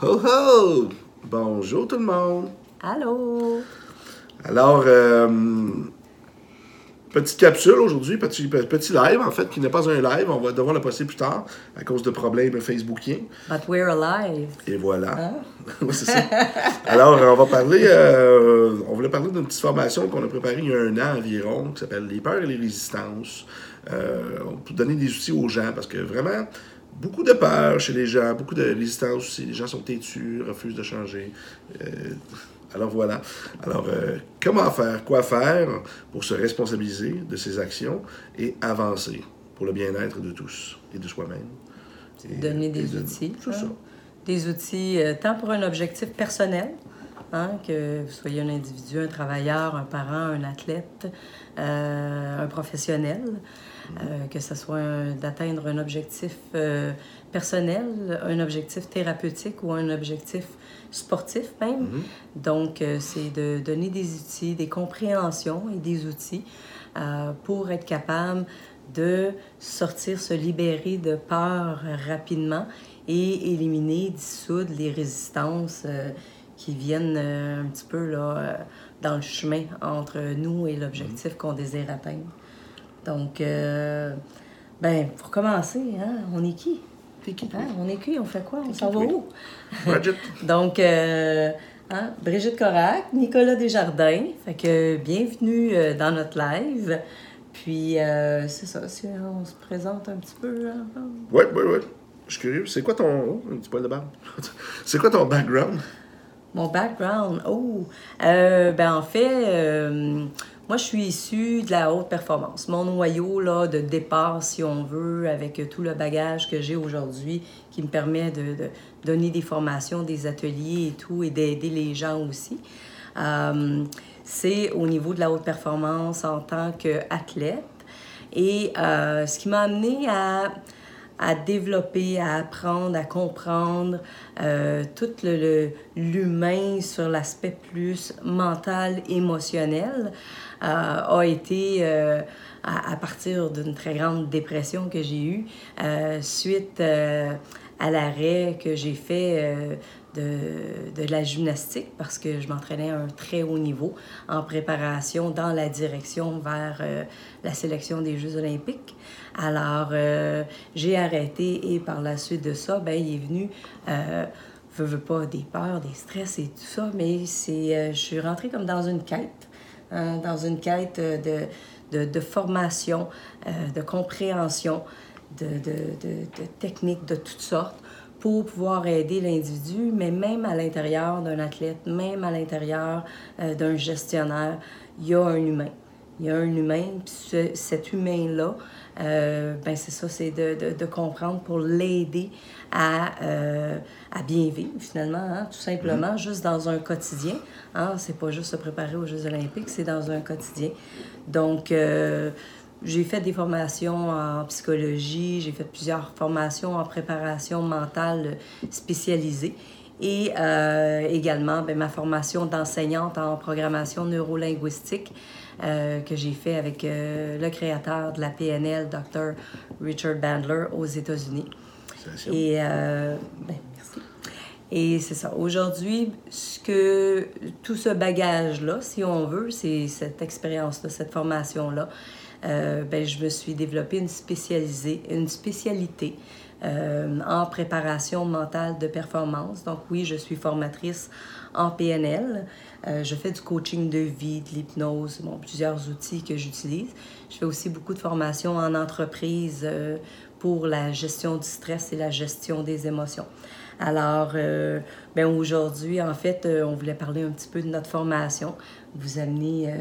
Ho ho! Bonjour tout le monde! Allô? Alors, euh, petite capsule aujourd'hui, petit, petit live en fait, qui n'est pas un live. On va devoir le passer plus tard à cause de problèmes facebookiens. But we're alive. Et voilà. Hein? Oui, c'est ça. Alors, on va parler, euh, on voulait parler d'une petite formation qu'on a préparée il y a un an environ, qui s'appelle Les peurs et les résistances. Euh, pour donner des outils aux gens, parce que vraiment, beaucoup de peur chez les gens, beaucoup de résistance aussi. Les gens sont têtus, refusent de changer. Euh, alors voilà. Alors, euh, comment faire, quoi faire pour se responsabiliser de ses actions et avancer pour le bien-être de tous et de soi-même? Donner et des de- outils. Hein. ça. Des outils euh, tant pour un objectif personnel, hein, que vous soyez un individu, un travailleur, un parent, un athlète, un professionnel, euh, que ce soit d'atteindre un objectif euh, personnel, un objectif thérapeutique ou un objectif sportif même. Mhm. Donc, euh, c'est de donner des outils, des compréhensions et des outils pour être capable de sortir, se libérer de peur rapidement et éliminer, dissoudre les résistances qui viennent euh, un petit peu là, euh, dans le chemin entre nous et l'objectif qu'on désire atteindre. Donc, euh, ben, pour commencer, hein, on est qui? Hein, on est qui? On fait quoi? On s'en va où? Bridget? Donc, euh, hein, Brigitte Corac, Nicolas Desjardins. Fait que bienvenue euh, dans notre live. Puis, euh, c'est ça, si on se présente un petit peu. Oui, oui, oui. Je suis curieux. C'est quoi ton. Oh, un petit poil de barbe. C'est quoi ton background? Mon background, oh! Euh, ben, en fait, moi, je suis issue de la haute performance. Mon noyau là, de départ, si on veut, avec tout le bagage que j'ai aujourd'hui, qui me permet de, donner des formations, des ateliers et tout, et d'aider les gens aussi. Euh, c'est au niveau de la haute performance en tant qu'athlète. Et euh, ce qui m'a amené à, développer, à apprendre, à comprendre euh, tout le- le- l'humain sur l'aspect plus mental, émotionnel, a été euh, à, partir d'une très grande dépression que j'ai eue euh, suite euh, à l'arrêt que j'ai fait euh, de, de la gymnastique parce que je m'entraînais à un très haut niveau en préparation dans la direction vers euh, la sélection des Jeux olympiques. Alors, euh, j'ai arrêté et par la suite de ça, ben, il est venu, euh, veux, veux pas, des peurs, des stress et tout ça, mais c'est, euh, je suis rentrée comme dans une quête, hein, dans une quête euh, de, de, formation, euh, de compréhension, de, de, techniques de toutes sortes pour pouvoir aider l'individu, mais même à l'intérieur d'un athlète, même à l'intérieur euh, d'un gestionnaire, il y a un humain. Il y a un humain, puis ce- cet humain-là, euh, ben c'est ça, c'est de, de, de comprendre pour l'aider à, euh, à bien vivre, finalement, hein, tout simplement, juste dans un quotidien. Hein, c'est pas juste se préparer aux Jeux olympiques, c'est dans un quotidien. Donc, euh, j'ai fait des formations en psychologie, j'ai fait plusieurs formations en préparation mentale spécialisée et également ben, ma formation d'enseignante en programmation neurolinguistique euh, que j'ai fait avec euh, le créateur de la PNL, Dr. Richard Bandler, aux États-Unis. Et euh, ben, merci. Et c'est ça. Aujourd'hui, ce que tout ce bagage-là, si on veut, c'est cette expérience-là, cette formation-là. ben, je me suis développée une spécialisée, une spécialité euh, en préparation mentale de performance. Donc oui, je suis formatrice en PNL. Euh, je fais du coaching de vie, de l'hypnose, bon, plusieurs outils que j'utilise. Je fais aussi beaucoup de formations en entreprise euh, pour la gestion du stress et la gestion des émotions. Alors, euh, ben aujourd'hui, en fait, on voulait parler un petit peu de notre formation, vous amener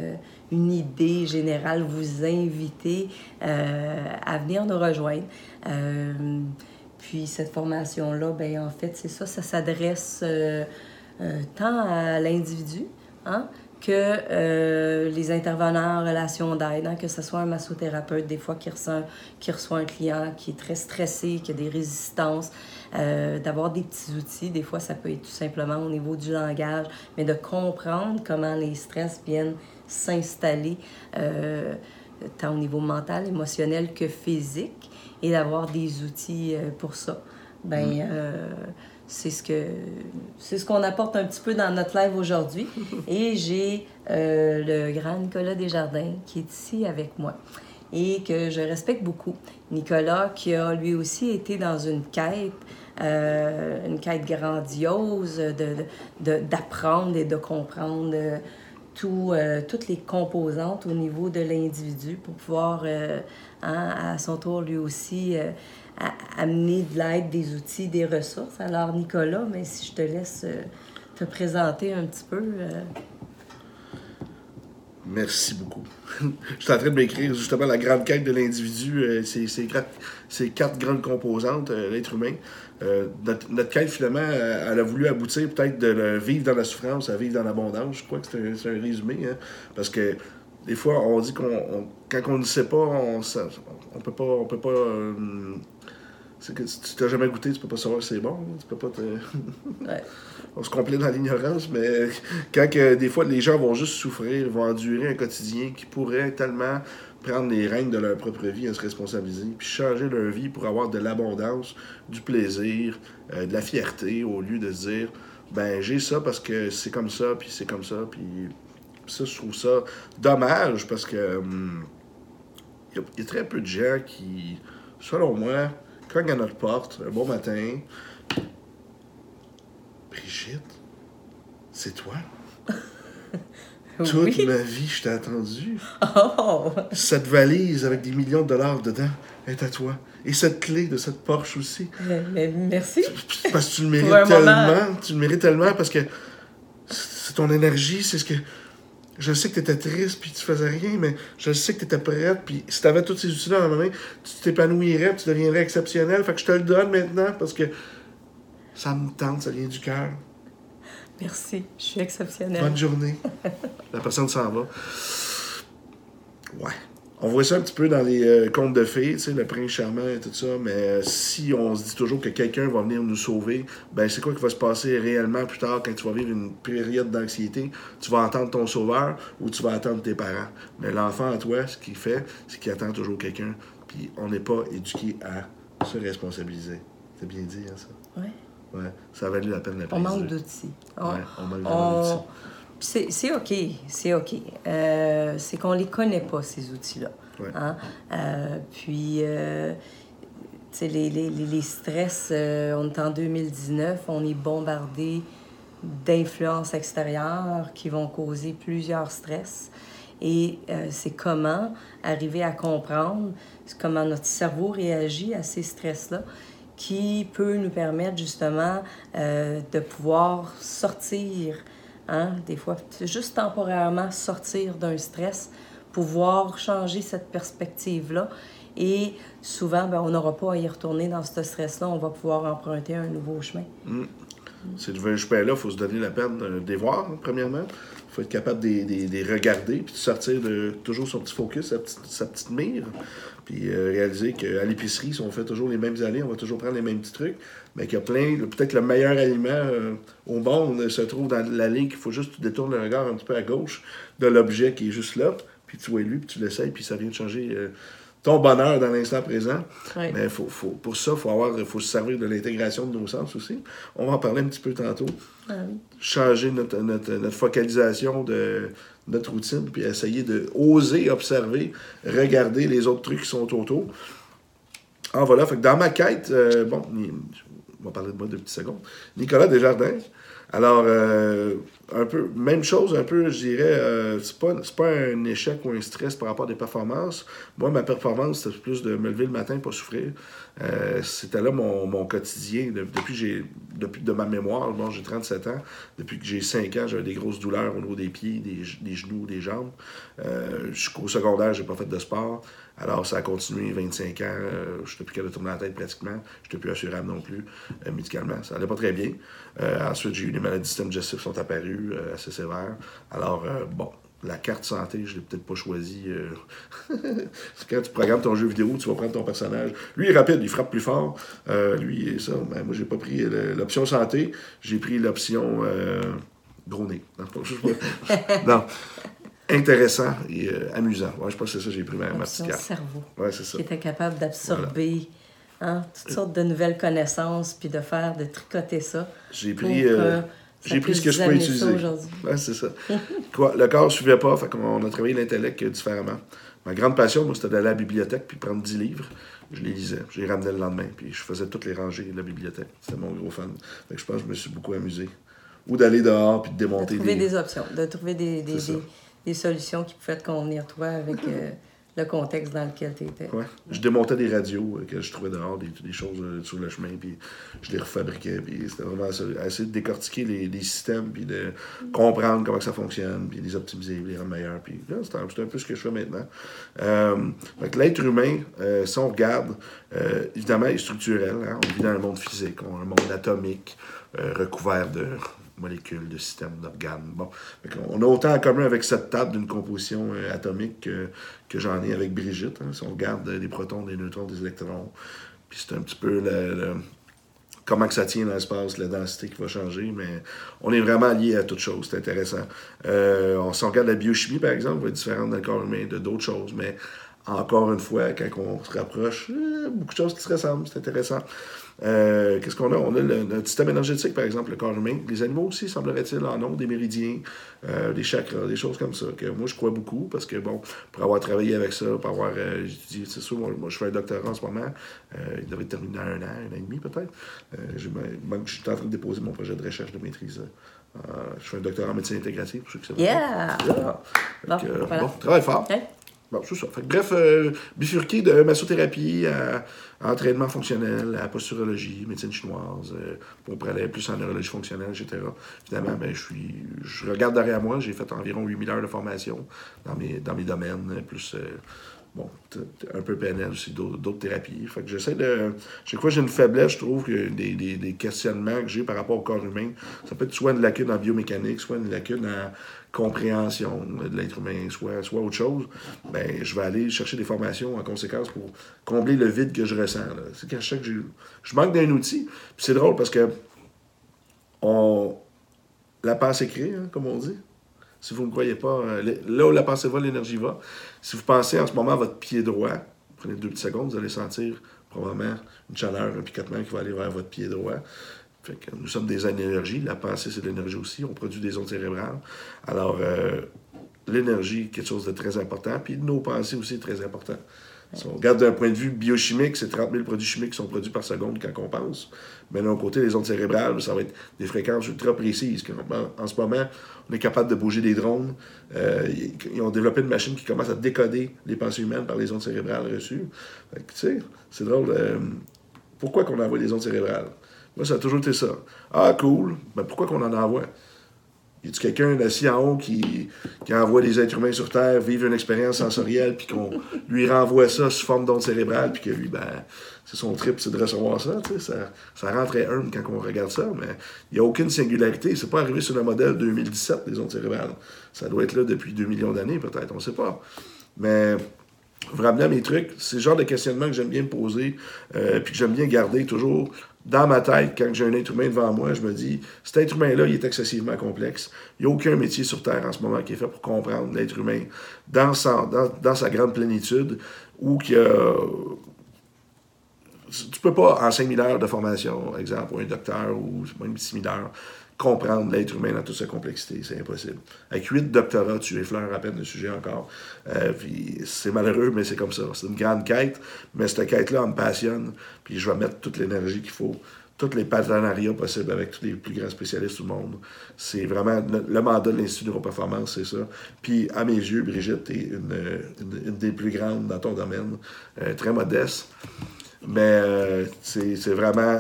une idée générale, vous inviter à venir nous rejoindre. Puis cette formation-là, ben en fait, c'est ça, ça s'adresse tant à l'individu hein, que euh, les intervenants en relation d'aide, hein, que ce soit un massothérapeute, des fois qui reçoit, qui reçoit un client qui est très stressé, qui a des résistances, euh, d'avoir des petits outils. Des fois, ça peut être tout simplement au niveau du langage, mais de comprendre comment les stress viennent s'installer, euh, tant au niveau mental, émotionnel que physique, et d'avoir des outils pour ça. ben Mm. C'est ce que c'est ce qu'on apporte un petit peu dans notre live aujourd'hui. Et j'ai euh, le grand Nicolas Desjardins qui est ici avec moi et que je respecte beaucoup. Nicolas qui a lui aussi été dans une quête, euh, une quête grandiose de, de- de- d'apprendre et de comprendre euh, tout, euh, toutes les composantes au niveau de l'individu pour pouvoir, euh, hein, à son tour, lui aussi, euh, amener de l'aide, des outils, des ressources. Alors, Nicolas, mais si je te laisse euh, te présenter un petit peu. euh, Merci beaucoup. Je suis en train de m'écrire justement la grande quête de l'individu, euh, gra- ces quatre grandes composantes, euh, l'être humain. Euh, notre, quête, finalement, euh, elle a voulu aboutir peut-être de vivre dans la souffrance à vivre dans l'abondance. Je crois que c'est un, résumé. hein. parce que des fois, on dit qu'on. on- quand on ne sait pas, on ne peut pas. On peut pas euh, c'est que si tu t'as jamais goûté, tu peux pas savoir si c'est bon. Tu peux pas te ouais. on se complaît dans l'ignorance, mais quand que, des fois les gens vont juste souffrir, vont endurer un quotidien qui pourrait tellement prendre les règnes de leur propre vie à se responsabiliser, puis changer leur vie pour avoir de l'abondance, du plaisir, euh, de la fierté, au lieu de se dire, ben j'ai ça parce que c'est comme ça, puis c'est comme ça, puis ça, je trouve ça dommage parce que hum, y, il y a très peu de gens qui, selon moi, cognent à notre porte un bon matin. Brigitte, c'est toi? Toute Oui. ma vie, je t'ai attendu. Oh! Cette valise avec des millions de dollars dedans est à toi. Et cette clé de cette Porsche aussi. Mais- mais merci. Parce que tu le mérites tellement. moment. Tu le mérites tellement parce que c'est ton énergie, c'est ce que. Je sais que tu étais triste puis tu faisais rien, mais je sais que tu étais prête. Puis si tu avais tous ces outils-là dans la main, tu t'épanouirais, tu deviendrais exceptionnel. Fait que je te le donne maintenant parce que ça me tente, ça vient du cœur. Merci. Je suis exceptionnelle. Bonne journée. La personne s'en va. Ouais. On voit ça un petit peu dans les euh, contes de fées, tu sais, le prince charmant et tout ça, mais euh, si on se dit toujours que quelqu'un va venir nous sauver, ben c'est quoi qui va se passer réellement plus tard quand tu vas vivre une période d'anxiété? Tu vas attendre ton sauveur ou tu vas attendre tes parents. Mais l'enfant en toi, ce qu'il fait, c'est qu'il attend toujours quelqu'un. Puis on n'est pas éduqué à se responsabiliser. C'est bien dit, hein, ça? Ouais. Ouais. Ça a valu la peine de la On manque d'outils. On- Ouais, on manque d'outils. C'est OK, c'est OK. Euh, c'est qu'on les connaît pas, ces outils-là. Ouais. Hein? Euh, puis, euh, les, les, les, les stress, euh, on est en 2019, on est bombardé d'influences extérieures qui vont causer plusieurs stress. Et c'est comment arriver à comprendre comment notre cerveau réagit à ces stress-là qui peut nous permettre justement de pouvoir sortir, hein, des fois, juste temporairement sortir d'un stress, pouvoir changer cette perspective-là. Et souvent, ben, on n'aura pas à y retourner dans ce stress-là, on va pouvoir emprunter un nouveau chemin. Ces nouveaux chemin-là, il faut se donner la peine de les voir, premièrement. Il faut être capable de les regarder, puis de sortir de toujours son petit focus, sa petite, sa petite mire. Puis euh, réaliser qu'à l'épicerie, si on fait toujours les mêmes allées, on va toujours prendre les mêmes petits trucs, mais qu'il y a plein, le- peut-être le meilleur aliment euh, au monde se trouve dans l'allée, qu'il faut juste que tu détournes le regard un petit peu à gauche de l'objet qui est juste là, puis tu vois lui, puis tu l'essayes, puis ça vient de changer euh, ton bonheur dans l'instant présent. Mais faut, faut, pour ça, il faut, avoir- faut se servir de l'intégration de nos sens aussi. On va en parler un petit peu tantôt. Ah oui. Changer notre, notre, notre focalisation de notre routine, puis essayer de oser observer, regarder les autres trucs qui sont autour. Ah voilà, fait que dans ma quête, euh, bon, on va parler de moi deux petites secondes. Nicolas Desjardins. Alors, euh, un peu, même chose, un peu, je dirais, euh, c'est pas, pas un échec ou un stress par rapport à des performances. Moi, ma performance, c'était plus de me lever le matin pour souffrir. Euh, c'était là mon, mon quotidien. De- depuis j'ai, depuis de ma mémoire, bon, j'ai 37 ans. Depuis que j'ai 5 ans, j'avais des grosses douleurs au niveau des pieds, des, genoux, des jambes. Euh, jusqu'au secondaire, j'ai pas fait de sport. Alors, ça a continué 25 ans. Euh, je n'étais plus capable de tourner la tête pratiquement. Je n'étais plus assurable non plus, euh, médicalement. Ça allait pas très bien. Euh, ensuite, j'ai eu des maladies du système digestif qui sont apparues euh, assez sévères. Alors, bon, la carte santé, je l'ai peut-être pas choisie. euh, Quand tu programmes ton jeu vidéo, tu vas prendre ton personnage. Lui, il est rapide, il frappe plus fort. Euh, lui, et ça. Ben, moi, j'ai pas pris le- l'option santé. J'ai pris l'option euh, gros nez. Non, pas- non. Intéressant et euh, amusant. Ouais, je pense que c'est ça, j'ai pris ma, ma petite carte. cerveau. Ouais, c'est ça. Qui était capable d'absorber hein, toutes sortes de nouvelles connaissances, puis de faire, de tricoter ça. J'ai pris, euh, j'ai pris ce que je peux utiliser. Ouais, c'est ça. Quoi, le corps ne suivait pas, fait qu'on a travaillé l'intellect différemment. Ma grande passion, moi, c'était d'aller à la bibliothèque puis prendre 10 livres. Je les lisais. Je les ramenais le lendemain, puis je faisais toutes les rangées de la bibliothèque. C'était mon gros fan. Fait que je pense que je me suis beaucoup amusé. Ou d'aller dehors puis de De démonter trouver des... des options, de trouver des, des, des solutions qui pouvaient te convenir, toi, avec euh, le contexte dans lequel tu étais. Ouais. Je démontais des radios euh, que je trouvais dehors, des, choses euh, sur le chemin, puis je les refabriquais. Puis c'était vraiment ça. Essayer de décortiquer les, systèmes, puis de comprendre comment ça fonctionne, puis les optimiser, les rendre meilleurs. Puis là, c'est un, peu ce que je fais maintenant. Euh, l'être humain, euh, si on regarde, évidemment, il est structurel. hein. On vit dans un monde physique, on un monde atomique, recouvert de molécules, de systèmes, d'organes. Bon. On a autant en commun avec cette table d'une composition euh, atomique que, que j'en ai avec Brigitte. hein. Si on regarde euh, des protons, des neutrons, des électrons, puis c'est un petit peu comment que ça tient dans l'espace, la densité qui va changer, mais on est vraiment lié à toute chose, c'est intéressant. Euh, on, si on regarde la biochimie, par exemple, va être différente dans le corps humain de d'autres choses, mais encore une fois, quand on se rapproche, euh, beaucoup de choses qui se ressemblent, c'est intéressant. Euh, Qu'est-ce qu'on a? On a le, notre système énergétique, par exemple, le corps humain. Les animaux aussi, semblerait-il, en ont des méridiens, euh, des chakras, des choses comme ça, que moi, je crois beaucoup, parce que, bon, pour avoir travaillé avec ça, pour avoir étudié, c'est sûr, moi, moi, je fais un doctorat en ce moment, il devrait terminer en un an, un an et demi, peut-être. Je suis en train de déposer mon projet de recherche de maîtrise. Euh, je fais un doctorat en médecine intégrative, pour ceux qui savent. Yeah! Yeah! Fait Bon, que, euh, voilà. bon, travaille fort. Bon, c'est ça. Bref, euh, bifurqué de massothérapie à, entraînement fonctionnel, à posturologie, médecine chinoise, euh, pourrait aller plus en neurologie fonctionnelle, etc. Évidemment, ben, je suis, je regarde derrière moi, j'ai fait environ 8000 heures de formation dans mes, dans mes domaines, plus, euh, bon, un peu PNL aussi, d'autres thérapies. Fait que j'essaie de, chaque fois j'ai une faiblesse, je trouve que des, des, des questionnements que j'ai par rapport au corps humain, ça peut être soit une lacune en biomécanique, soit une lacune en compréhension de l'être humain, soit, soit autre chose, ben, je vais aller chercher des formations en conséquence pour combler le vide que je ressens. C'est qu'à chaque je, je manque d'un outil. C'est drôle parce que on, la pensée crée, hein, comme on dit. Si vous ne me croyez pas, euh, là où la pensée va, l'énergie va. Si vous pensez en ce moment à votre pied droit, prenez deux petites secondes, vous allez sentir probablement une chaleur, un picotement qui va aller vers votre pied droit. Nous sommes des énergies. La pensée, c'est de l'énergie aussi. On produit des ondes cérébrales. Alors, euh, l'énergie, quelque chose de très important. Puis nos pensées aussi, très important. Si on regarde d'un point de vue biochimique, c'est 30 000 produits chimiques qui sont produits par seconde quand on pense. Mais d'un côté, les ondes cérébrales, ça va être des fréquences ultra précises. En, ce moment, on est capable de bouger des drones. Euh, ils, ont développé une machine qui commence à décoder les pensées humaines par les ondes cérébrales reçues. Tu sais, c'est drôle. euh, pourquoi qu'on envoie des ondes cérébrales? Moi, ça a toujours été ça. Ah, cool. Mais pourquoi qu'on en envoie? Y a-tu quelqu'un assis en haut qui, qui envoie des êtres humains sur Terre vivre une expérience sensorielle, puis qu'on lui renvoie ça sous forme d'onde cérébrale, puis que lui, ben, c'est son trip, c'est de recevoir ça, tu sais, ça, ça rend très humble quand on regarde ça, mais il n'y a aucune singularité. C'est pas arrivé sur le modèle 2017 des ondes cérébrales. Ça doit être là depuis 2 millions d'années, peut-être, on ne sait pas. Mais vous ramenez à mes trucs, c'est le genre de questionnement que j'aime bien me poser, euh, puis que j'aime bien garder toujours dans ma tête, quand j'ai un être humain devant moi, je me dis, cet être humain-là, il est excessivement complexe. Il n'y a aucun métier sur Terre en ce moment qui est fait pour comprendre l'être humain dans sa, grande plénitude, ou qu'il y a... Tu peux pas, en 5000 heures de formation, exemple, ou un docteur, ou 6000 heures, comprendre l'être humain dans toute sa complexité. C'est impossible. Avec huit doctorats, tu effleures à peine le sujet encore. Euh, puis c'est malheureux, mais c'est comme ça. C'est une grande quête, mais cette quête-là, me passionne. Puis je vais mettre toute l'énergie qu'il faut, tous les partenariats possibles avec tous les plus grands spécialistes du monde. C'est vraiment le, mandat de l'Institut Neuroperformance, c'est ça. Puis à mes yeux, Brigitte, tu es une, une, des plus grandes dans ton domaine, euh, très modeste. Mais euh, c'est vraiment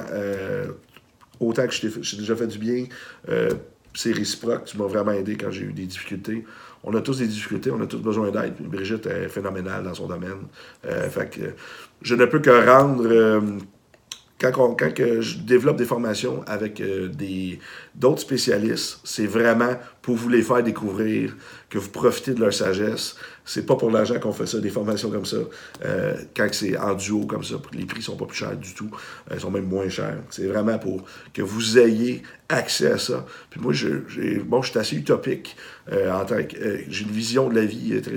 autant que je t'ai déjà fait du bien, euh, c'est réciproque. Tu m'as vraiment aidé quand j'ai eu des difficultés. On a tous des difficultés, on a tous besoin d'aide. Brigitte est phénoménale dans son domaine. Euh, je ne peux que rendre. euh, quand, je développe des formations avec d'autres spécialistes, c'est vraiment pour vous les faire découvrir, que vous profitez de leur sagesse. C'est pas pour l'argent qu'on fait ça, des formations comme ça. Euh, quand c'est en duo comme ça, les prix sont pas plus chers du tout. Euh, ils sont même moins chers. C'est vraiment pour que vous ayez accès à ça. Puis moi, je, bon, je suis assez utopique. Euh, en tant que, euh, j'ai une vision de la vie euh, très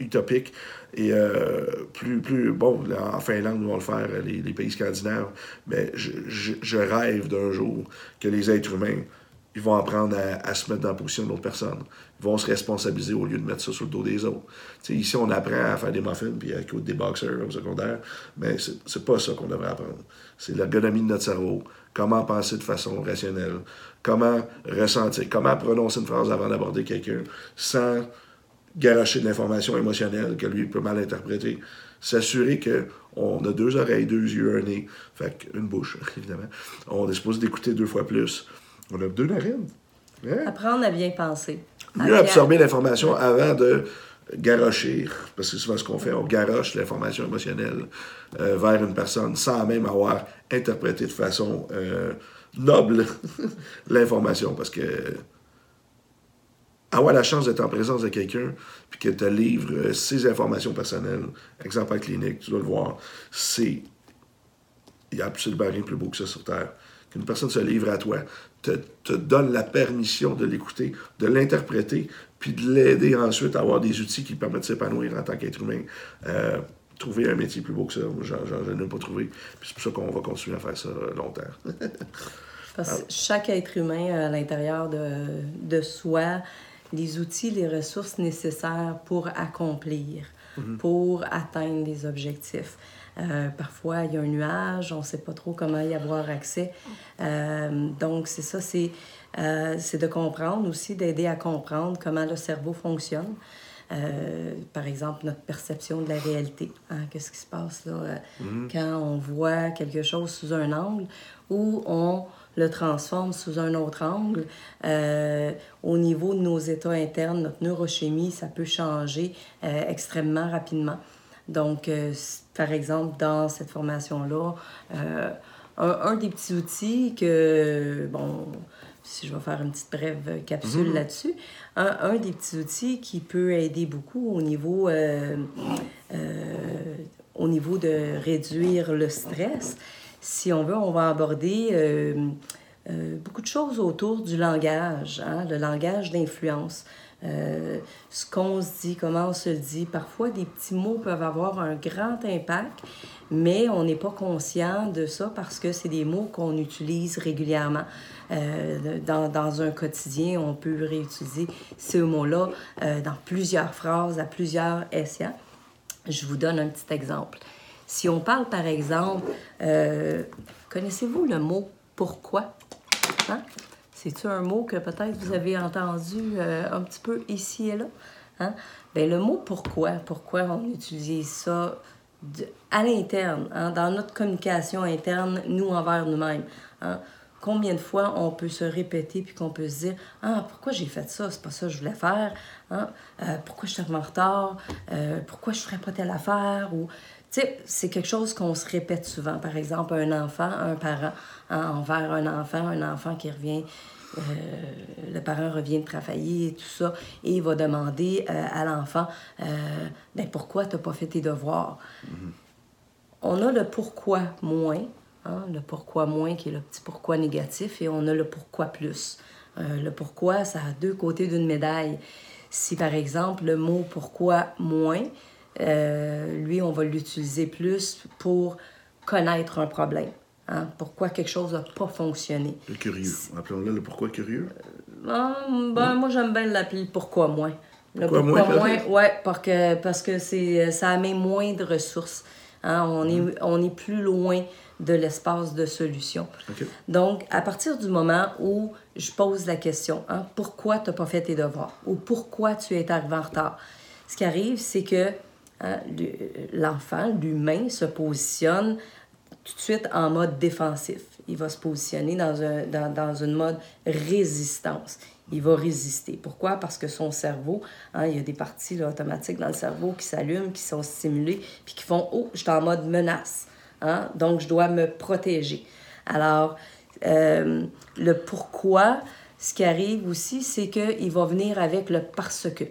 utopique. Et euh, plus, plus, bon, en Finlande, nous allons le faire, les, les pays scandinaves, mais je, je, je rêve d'un jour que les êtres humains, ils vont apprendre à, se mettre dans la position d'autres personnes. Ils vont se responsabiliser au lieu de mettre ça sur le dos des autres. ici, on apprend à faire des muffins puis à écouter des boxers au secondaire, mais c'est pas ça qu'on devrait apprendre. C'est l'ergonomie de notre cerveau, comment penser de façon rationnelle, comment ressentir, comment prononcer une phrase avant d'aborder quelqu'un sans garocher de l'information émotionnelle que lui peut mal interpréter. S'assurer qu'on a deux oreilles, deux yeux, un nez, fait une bouche, évidemment. On est supposé d'écouter deux fois plus. On a deux narines. Hein? Apprendre à bien penser. Mieux absorber l'information avant de garocher, parce que c'est souvent ce qu'on fait, on garoche l'information émotionnelle euh, vers une personne sans même avoir interprété de façon euh, noble l'information, parce que avoir la chance d'être en présence de quelqu'un, puis qu'il te livre euh, ses informations personnelles, exemple en clinique, tu dois le voir, c'est. Il n'y a absolument rien de plus beau que ça sur Terre. Qu'une personne se livre à toi, te, te donne la permission de l'écouter, de l'interpréter, puis de l'aider ensuite à avoir des outils qui permettent de s'épanouir en tant qu'être humain. Euh, trouver un métier plus beau que ça, j'en ai pas trouvé. Puis c'est pour ça qu'on va continuer à faire ça longtemps. Parce que chaque être humain à l'intérieur de, de soi les outils, les ressources nécessaires pour accomplir, mhm. pour atteindre des objectifs. Euh, parfois, il y a un nuage, on ne sait pas trop comment y avoir accès. Euh, donc, c'est ça, c'est, euh, c'est de comprendre aussi, d'aider à comprendre comment le cerveau fonctionne. par exemple, notre perception de la réalité. Hein, qu'est-ce qui se passe là mhm. quand on voit quelque chose sous un angle ou on le transforme sous un autre angle. Euh, au niveau de nos états internes, notre neurochimie, ça peut changer euh, extrêmement rapidement. Donc, euh, par exemple, dans cette formation-là, un, des petits outils que, bon, si je vais faire une petite brève capsule mhm. là-dessus, un, un, des petits outils qui peut aider beaucoup au niveau, au niveau de réduire le stress, si on veut, on va aborder euh, euh, beaucoup de choses autour du langage, hein, le langage d'influence. Euh, ce qu'on se dit, comment on se le dit. Parfois, des petits mots peuvent avoir un grand impact, mais on n'est pas conscient de ça parce que c'est des mots qu'on utilise régulièrement. dans, dans, un quotidien, on peut réutiliser ce mot-là dans plusieurs phrases, à plusieurs essais. Je vous donne un petit exemple. Si on parle, par exemple, euh, connaissez-vous le mot pourquoi? Hein? C'est-tu un mot que peut-être vous avez entendu euh, un petit peu ici et là? Hein? Bien, le mot pourquoi, pourquoi on utilise ça à l'interne, hein? dans notre communication interne, nous envers nous-mêmes. Hein? Combien de fois on peut se répéter puis qu'on peut se dire Ah, pourquoi j'ai fait ça? C'est pas ça que je voulais faire. Hein? Euh, pourquoi je suis en retard? pourquoi je ferais pas telle affaire? Sais, c'est quelque chose qu'on se répète souvent. Par exemple, un enfant, un parent hein, envers un enfant, un enfant qui revient, euh, le parent revient de travailler et tout ça, et il va demander euh, à l'enfant euh, ben, pourquoi tu n'as pas fait tes devoirs? Mm-hmm. On a le pourquoi moins, hein, le pourquoi moins qui est le petit pourquoi négatif, et on a le pourquoi plus. le pourquoi, ça a deux côtés d'une médaille. Si par exemple le mot pourquoi moins, euh, lui, on va l'utiliser plus pour connaître un problème. Hein? Pourquoi quelque chose n'a pas fonctionné. Le curieux. Appelons-le le pourquoi curieux. Euh, ben, moi, j'aime bien l'appeler pourquoi moins. Le pourquoi, moins, ouais, parce que, parce que c'est, ça amène moins de ressources. Hein? On, est, mm. on est plus loin de l'espace de solution. Donc, à partir du moment où je pose la question, hein, pourquoi tu n'as pas fait tes devoirs ou pourquoi tu es arrivé en retard, ce qui arrive, c'est que Hein, l'enfant, l'humain, se positionne tout de suite en mode défensif. Il va se positionner dans, un, dans, dans une mode résistance. Il va résister. Pourquoi? Parce que son cerveau, hein, il y a des parties automatiques dans le cerveau qui s'allument, qui sont stimulées, puis qui font Oh, je suis en mode menace. Hein? Donc, je dois me protéger. Alors, euh, le pourquoi, ce qui arrive aussi, c'est qu'il va venir avec le parce que.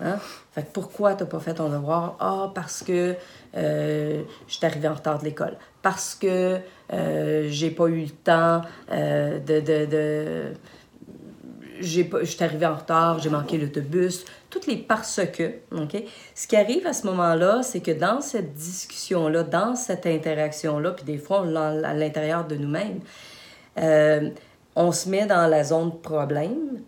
Hein? Fait que pourquoi t'as pas fait ton devoir? Ah, parce que euh, je suis arrivée en retard de l'école. Parce que euh, j'ai pas eu le temps euh, de, de, de, je suis arrivé en retard, j'ai manqué l'autobus, toutes les parce que? Ce qui arrive à ce moment-là, c'est que dans cette discussion-là, dans cette interaction-là, puis des fois, à l'intérieur de nous-mêmes, euh, on se met dans la zone problème,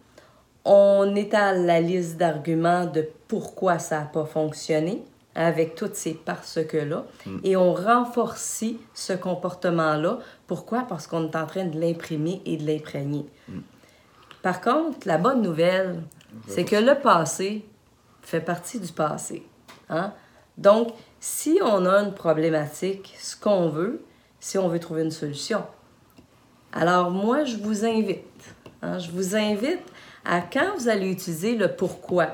on étale la liste d'arguments de pourquoi ça n'a pas fonctionné avec toutes ces parce que-là, et on renforce ce comportement-là. Pourquoi? Parce qu'on est en train de l'imprimer et de l'imprégner. Par contre, la bonne nouvelle, c'est que le passé fait partie du passé. Hein? Donc, si on a une problématique, ce qu'on veut, si on veut trouver une solution. Alors, moi, je vous invite, hein, je vous invite à quand vous allez utiliser le pourquoi?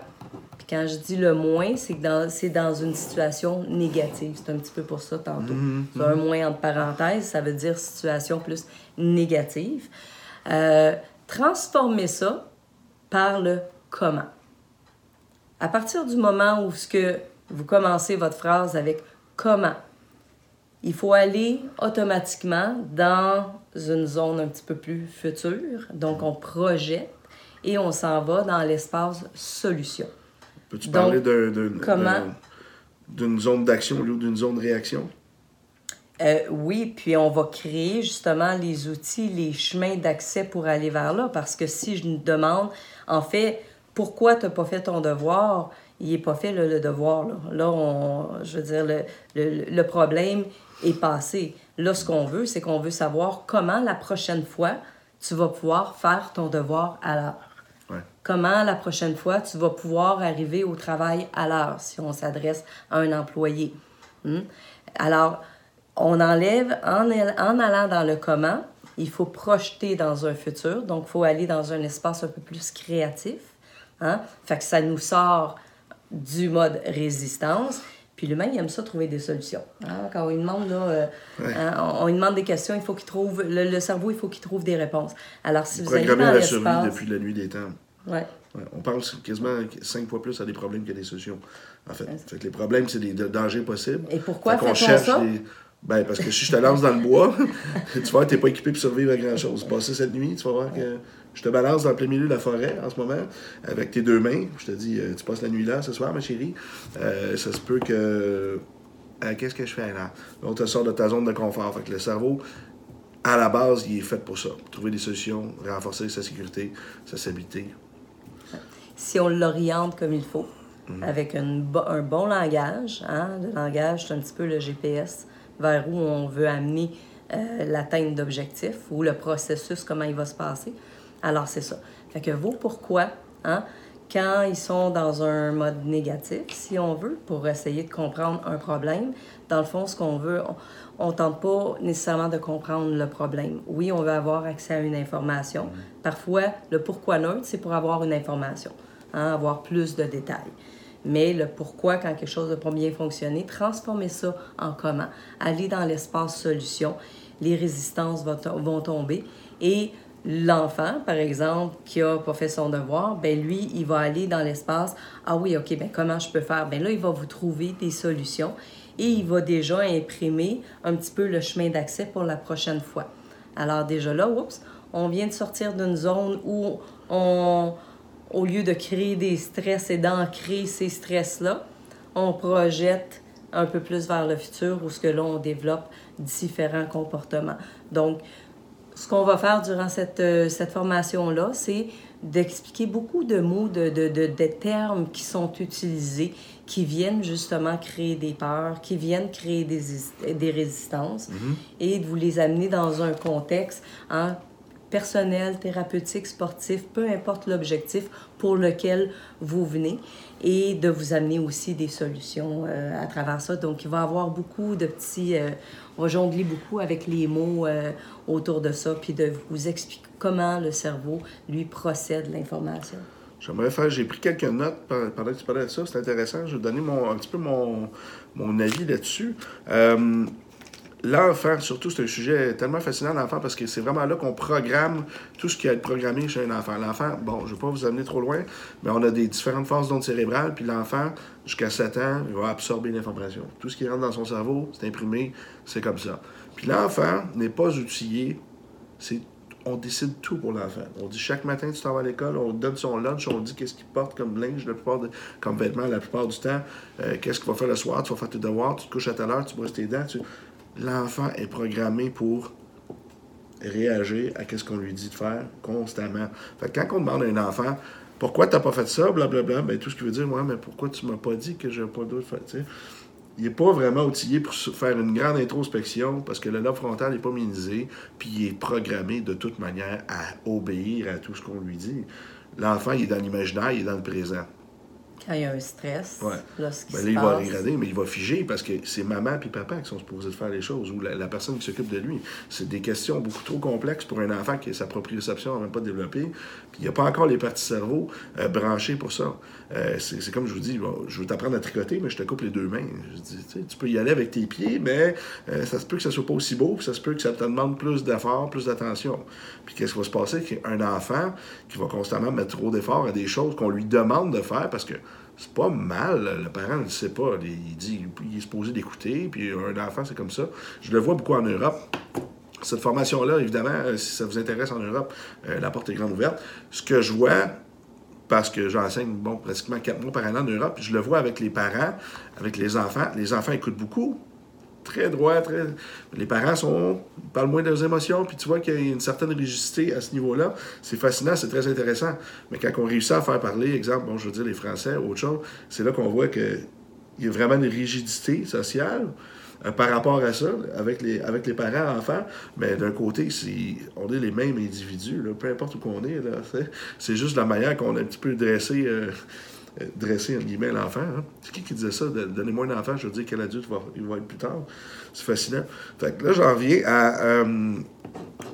Puis quand je dis le moins, c'est que c'est dans une situation négative. C'est un petit peu pour ça tantôt. C'est un moins entre parenthèses, ça veut dire situation plus négative. Euh, transformer ça par le comment. À partir du moment où ce que vous commencez votre phrase avec comment, il faut aller automatiquement dans une zone un petit peu plus future. Donc, on projette et on s'en va dans l'espace solution. Peux-tu parler d'une zone d'action au lieu d'une zone de réaction? Euh, oui, puis on va créer justement les outils, les chemins d'accès pour aller vers là. Parce que si je me demande, en fait, pourquoi tu n'as pas fait ton devoir, il n'est pas fait le, devoir. Là, là on, je veux dire, le, le, le problème est passé. Là, ce qu'on veut, c'est qu'on veut savoir comment la prochaine fois, tu vas pouvoir faire ton devoir à l'heure. Comment la prochaine fois, tu vas pouvoir arriver au travail à l'heure si on s'adresse à un employé? Hmm? Alors, on enlève, en, en allant dans le comment, il faut projeter dans un futur, donc il faut aller dans un espace un peu plus créatif. Hein? Fait que ça nous sort du mode résistance. Puis l'humain, il aime ça trouver des solutions. Hein? Quand on lui demande, là, euh, hein, on, lui demande des questions, il faut qu'il trouve, le, cerveau, il faut qu'il trouve des réponses. Alors, si vous allez dans la survie depuis la nuit des temps. Ouais. On pense quasiment cinq fois plus à des problèmes que des solutions. En fait, fait les problèmes, c'est des dangers possibles. Et pourquoi fait on cherche ça? Ben, parce que si je te lance dans le bois, tu vois, tu n'es pas équipé pour survivre à grand-chose. Passer cette nuit, tu vas voir que je te balance dans le plein milieu de la forêt en ce moment, avec tes deux mains. Je te dis, euh, tu passes la nuit là ce soir, ma chérie. Euh, ça se peut que. Euh, qu'est-ce que je fais là? On te sort de ta zone de confort. Fait que le cerveau, à la base, il est fait pour ça. trouver des solutions, renforcer sa sécurité, sa stabilité. Si on l'oriente comme il faut, mhm. avec un bon langage, hein? le langage, c'est un petit peu le GPS vers où on veut amener euh, l'atteinte d'objectifs ou le processus, comment il va se passer. Alors, c'est ça. Fait que vos pourquoi, hein, quand ils sont dans un mode négatif, si on veut, pour essayer de comprendre un problème, dans le fond, ce qu'on veut, on ne tente pas nécessairement de comprendre le problème. Oui, on veut avoir accès à une information. Parfois, le pourquoi neutre, c'est pour avoir une information, hein, avoir plus de détails. Mais le pourquoi, quand quelque chose n'a pas bien fonctionné, transformer ça en comment, aller dans l'espace solution, les résistances vont, tomber. Et l'enfant, par exemple, qui a pas fait son devoir, ben lui, il va aller dans l'espace, ah oui, ok, ben comment je peux faire? Ben là, il va vous trouver des solutions et il va déjà imprimer un petit peu le chemin d'accès pour la prochaine fois. Alors déjà là, oups, on vient de sortir d'une zone où on, au lieu de créer des stress et d'ancrer ces stress-là, on projette un peu plus vers le futur où ce que là, on développe différents comportements. Donc, ce qu'on va faire durant cette, euh, cette formation-là, c'est d'expliquer beaucoup de mots, de, de, de, de, termes qui sont utilisés, qui viennent justement créer des peurs, qui viennent créer des, des résistances, mm-hmm. et de vous les amener dans un contexte hein, personnel, thérapeutique, sportif, peu importe l'objectif pour lequel vous venez, et de vous amener aussi des solutions euh, à travers ça. Donc, il va y avoir beaucoup de petits... Euh, on va jongler beaucoup avec les mots euh, autour de ça, puis de vous expliquer comment le cerveau, lui, procède l'information. J'aimerais faire, j'ai pris quelques notes pendant que tu parlais de ça, c'est intéressant. Je vais donner un petit peu mon, mon avis là-dessus. L'enfant, surtout, c'est un sujet tellement fascinant, l'enfant, parce que c'est vraiment là qu'on programme tout ce qui a été programmé chez un enfant. L'enfant, bon, je ne vais pas vous amener trop loin, mais on a des différentes phases d'ondes cérébrales, puis l'enfant, jusqu'à 7 ans, il va absorber l'information. Tout ce qui rentre dans son cerveau, c'est imprimé, c'est comme ça. Puis l'enfant n'est pas outillé, c'est on décide tout pour l'enfant. On dit chaque matin, tu t'en vas à l'école, on donne son lunch, on dit qu'est-ce qu'il porte comme linge, la plupart de, comme vêtements la plupart du temps, euh, qu'est-ce qu'il va faire le soir, tu vas faire tes devoirs, tu te couches à telle heure, tu brosses tes dents. L'enfant est programmé pour réagir à ce qu'on lui dit de faire constamment. Fait quand on demande à un enfant pourquoi tu n'as pas fait ça, blablabla, ben, tout ce qui veut dire, moi, mais pourquoi tu m'as pas dit que j'ai pas d'autre faire, il n'est pas vraiment outillé pour faire une grande introspection parce que le lobe frontal n'est pas minimisé, puis il est programmé de toute manière à obéir à tout ce qu'on lui dit. L'enfant, il est dans l'imaginaire, il est dans le présent. Quand il y a un stress, là, ce qui ben, là, il va regarder, mais il va figer parce que c'est maman et papa qui sont supposés de faire les choses ou la, personne qui s'occupe de lui. C'est des questions beaucoup trop complexes pour un enfant qui a sa proprioception n'a même pas développée. Puis il n'y a pas encore les parties cerveau euh, branchées pour ça. Euh, c'est comme je vous dis, je veux t'apprendre à tricoter, mais je te coupe les deux mains. Je dis, tu peux y aller avec tes pieds, mais euh, ça se peut que ça soit pas aussi beau, ça se peut que ça te demande plus d'efforts, plus d'attention. Puis qu'est-ce qui va se passer? Qu'un enfant qui va constamment mettre trop d'efforts à des choses qu'on lui demande de faire parce que c'est pas mal. Le parent ne sait pas. Il dit il est supposé d'écouter, puis un enfant, c'est comme ça. Je le vois beaucoup en Europe. Cette formation-là, évidemment, euh, si ça vous intéresse en Europe, la porte est grande ouverte. Ce que je vois, parce que j'enseigne bon, pratiquement quatre mois par an en Europe, je le vois avec les parents, avec les enfants. Les enfants écoutent beaucoup, très droit, très. Les parents sont. parlent moins de leurs émotions, puis tu vois qu'il y a une certaine rigidité à ce niveau-là. C'est fascinant, c'est très intéressant. Mais quand on réussit à faire parler, exemple, bon, je veux dire les Français, autre chose, c'est là qu'on voit qu'il y a vraiment une rigidité sociale par rapport à ça, avec les, avec les parents, enfants. Mais d'un côté, on est les mêmes individus, peu importe où qu'on est. C'est juste la manière qu'on a un petit peu dressé. Euh, euh, guillemets, l'enfant. Hein. C'est qui qui disait ça? Donnez-moi un enfant, je veux dire quel adulte va, il va être plus tard. C'est fascinant. Fait que là, j'en viens à euh,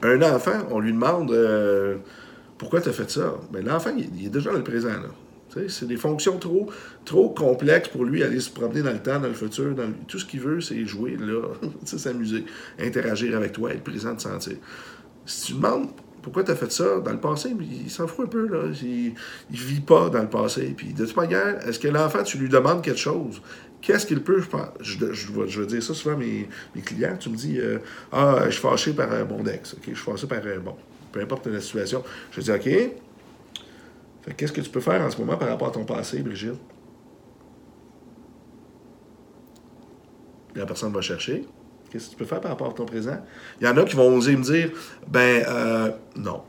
un enfant, on lui demande euh, pourquoi tu as fait ça? Mais ben, l'enfant, il, est déjà dans le présent. Là. C'est des fonctions trop, complexes pour lui aller se promener dans le temps, dans le futur. Tout ce qu'il veut, c'est jouer, là, s'amuser, interagir avec toi, être présent, te sentir. Si tu demandes pourquoi tu as fait ça dans le passé? Il s'en fout un peu, là. Il, ne vit pas dans le passé. Puis de toute manière, est-ce que l'enfant, tu lui demandes quelque chose? Qu'est-ce qu'il peut, je, je, veux dire ça souvent à mes, clients. Tu me dis, euh, ah, je suis fâché par un bon ex. OK, je suis fâché par un bon. Peu importe la situation. Je dis, OK. Qu'est-ce que tu peux faire en ce moment par rapport à ton passé, Brigitte? La personne va chercher. Qu'est-ce que tu peux faire par rapport à ton présent? Il y en a qui vont oser me dire, ben, euh, non.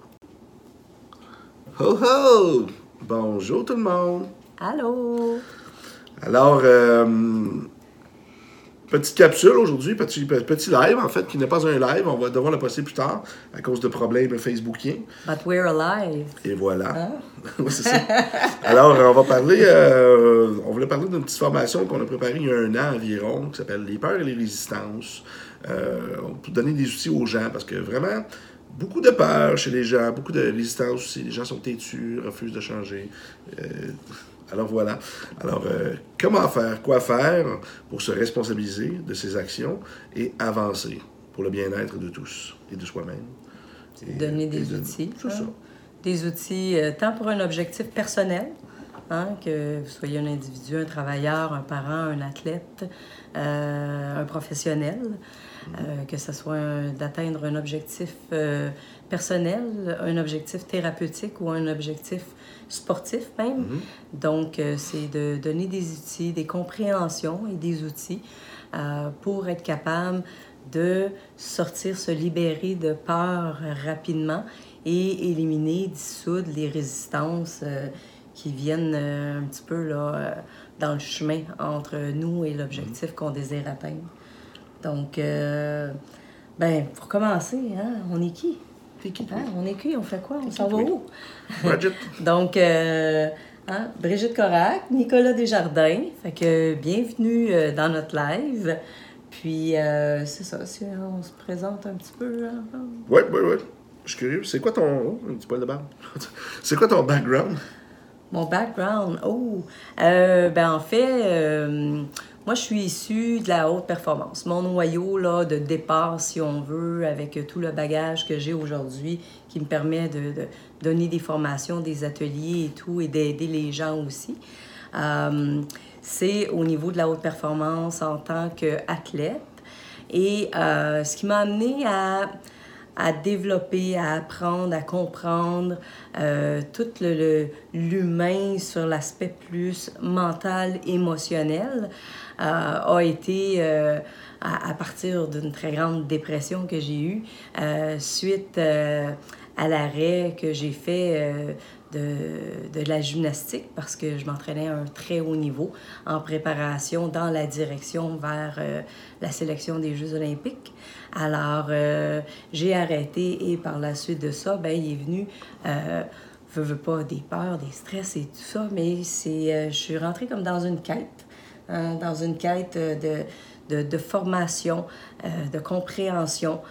Ho ho! Bonjour tout le monde! Allô! Alors, euh, Petite capsule aujourd'hui, petit, petit live en fait, qui n'est pas un live. On va devoir le passer plus tard à cause de problèmes facebookiens. But we're alive. Et voilà. Ah. c'est ça. Alors, on va parler, euh, on voulait parler d'une petite formation qu'on a préparée il y a un an environ, qui s'appelle Les peurs et les résistances. Euh, pour donner des outils aux gens, parce que vraiment, beaucoup de peur chez les gens, beaucoup de résistance aussi. Les gens sont têtus, refusent de changer. Euh, alors voilà. Alors, euh, comment faire, quoi faire pour se responsabiliser de ses actions et avancer pour le bien-être de tous et de soi-même? Donner des outils. Hein. ça. Des outils euh, tant pour un objectif personnel, hein, que vous soyez un individu, un travailleur, un parent, un athlète, euh, un professionnel, que ce soit d'atteindre un objectif personnel, un objectif thérapeutique ou un objectif sportif même. Mhm. Donc, euh, c'est de donner des outils, des compréhensions et des outils euh, pour être capable de sortir, se libérer de peur rapidement et éliminer, dissoudre les résistances euh, qui viennent un petit peu là, dans le chemin entre nous et l'objectif mhm. qu'on désire atteindre. Donc, ben, pour commencer, hein, on est qui? Hein, on est qui? On fait quoi? On s'en va où? Brigitte. Donc, euh, hein, Brigitte Corac, Nicolas Desjardins. Fait que bienvenue euh, dans notre live. Puis, euh, c'est ça, si on se présente un petit peu. Oui, oui, oui. Je suis curieux. C'est quoi ton. Oh, un petit poil de barbe. c'est quoi ton background? Mon background? Oh! ben, en fait moi, je suis issue de la haute performance. Mon noyau là, de départ, si on veut, avec tout le bagage que j'ai aujourd'hui, qui me permet de, donner des formations, des ateliers et tout, et d'aider les gens aussi, euh, c'est au niveau de la haute performance en tant qu'athlète. Et euh, ce qui m'a amené à, à développer, à apprendre, à comprendre euh, tout le, l'humain sur l'aspect plus mental, émotionnel, euh, a été euh, à, partir d'une très grande dépression que j'ai eue suite à l'arrêt que j'ai fait de, de, la gymnastique parce que je m'entraînais à un très haut niveau en préparation dans la direction vers la sélection des Jeux olympiques. Alors, euh, j'ai arrêté et par la suite de ça, ben, il est venu, euh, veux, veux pas, des peurs, des stress et tout ça, mais c'est, euh, je suis rentrée comme dans une quête, hein, dans une quête de, de, de formation, euh, de compréhension,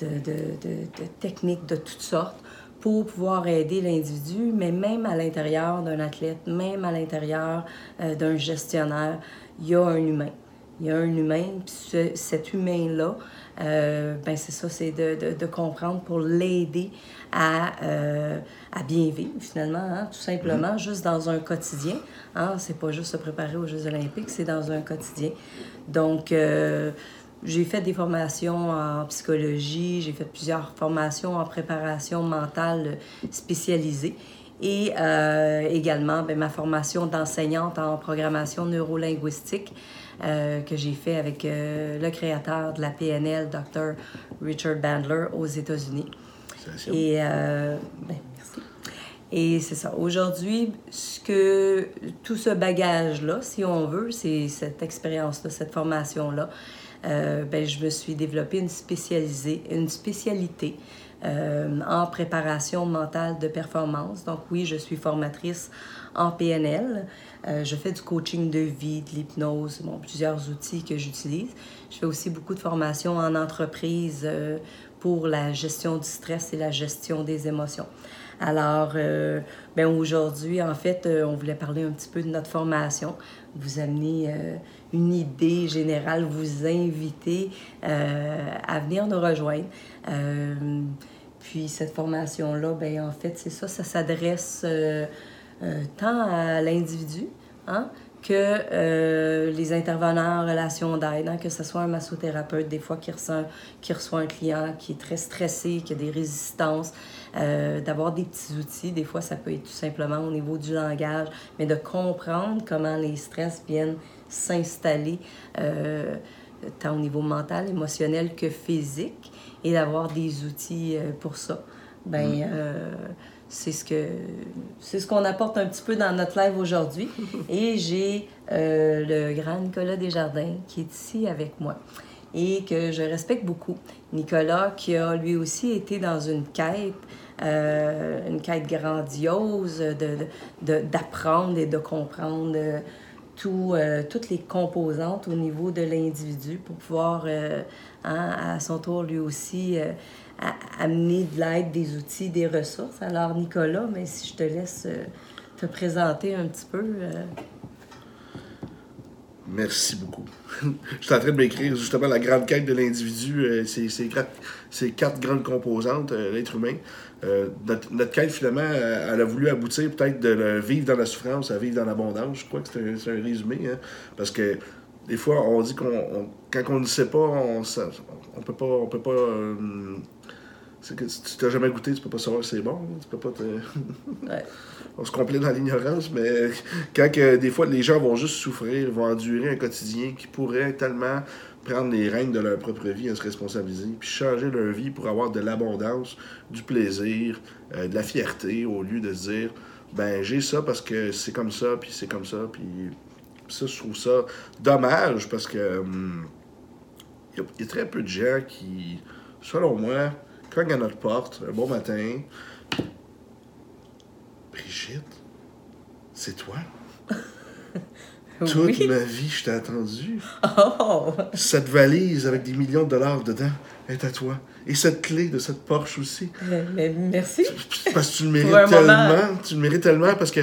de, de, techniques de toutes sortes pour pouvoir aider l'individu, mais même à l'intérieur d'un athlète, même à l'intérieur d'un gestionnaire, il y a un humain. Il y a un humain, puis cet humain-là, euh, ben c'est ça, c'est de, de, de, comprendre pour l'aider à, euh, à, bien vivre, finalement, hein, tout simplement, mm-hmm. juste dans un quotidien. Hein, c'est pas juste se préparer aux Jeux olympiques, c'est dans un quotidien. Donc, euh, j'ai fait des formations en psychologie, j'ai fait plusieurs formations en préparation mentale spécialisée et également ben, ma formation d'enseignante en programmation neurolinguistique. Euh, que j'ai fait avec euh, le créateur de la PNL, Dr. Richard Bandler, aux États-Unis. Et, euh, ben, merci. Et c'est ça. Aujourd'hui, ce que tout ce bagage-là, si on veut, c'est cette expérience-là, cette formation-là, ben, je me suis développée une, spécialisée, une spécialité en préparation mentale de performance. Donc oui, je suis formatrice en PNL. Euh, je fais du coaching de vie, de l'hypnose, plusieurs outils que j'utilise. Je fais aussi beaucoup de formations en entreprise euh, pour la gestion du stress et la gestion des émotions. Alors, euh, ben aujourd'hui, en fait, on voulait parler un petit peu de notre formation, vous amener une idée générale, vous inviter à venir nous rejoindre. puis cette formation-là, ben en fait, c'est ça, ça s'adresse euh, tant à l'individu hein, que euh, les intervenants en relation d'aide, hein, que ce soit un massothérapeute, des fois qui reçoit, qui reçoit un client qui est très stressé, qui a des résistances, euh, d'avoir des petits outils. Des fois, ça peut être tout simplement au niveau du langage, mais de comprendre comment les stress viennent s'installer, tant au niveau mental, émotionnel que physique, et d'avoir des outils pour ça. Ben, mm c'est ce que c'est ce qu'on apporte un petit peu dans notre live aujourd'hui. Et j'ai euh, le grand Nicolas Desjardins qui est ici avec moi et que je respecte beaucoup. Nicolas qui a lui aussi été dans une quête, euh, une quête grandiose d'apprendre de, et de comprendre euh, tout, toutes les composantes au niveau de l'individu pour pouvoir, hein, à son tour, lui aussi amener de l'aide, des outils, des ressources. Alors, Nicolas, mais si je te laisse euh, te présenter un petit peu. Euh. Merci beaucoup. je suis en train de m'écrire justement la grande quête de l'individu, euh, c'est quatre grandes composantes, l'être humain. Notre, quête, finalement, elle a voulu aboutir peut-être de vivre dans la souffrance à vivre dans l'abondance. Je crois que c'est un, résumé. Hein, parce que des fois, on dit qu'on quand on ne sait pas, on, on peut pas, on peut pas c'est que si tu t'as jamais goûté, tu peux pas savoir si c'est bon. Tu peux pas te... On se complaît dans l'ignorance, mais quand que, des fois les gens vont juste souffrir, vont endurer un quotidien qui pourrait tellement prendre les règnes de leur propre vie à se responsabiliser, puis changer leur vie pour avoir de l'abondance, du plaisir, euh, de la fierté, au lieu de se dire ben j'ai ça parce que c'est comme ça, puis c'est comme ça, puis ça, je trouve ça dommage parce que il y, a très peu de gens qui, selon moi, cogne à notre porte un bon matin. Brigitte, c'est toi? Toute ma vie, je t'ai attendu. Oh. Cette valise avec des millions de dollars dedans est à toi. Et cette clé de cette Porsche aussi. merci. Parce que tu le mérites tellement. Tu le mérites tellement parce que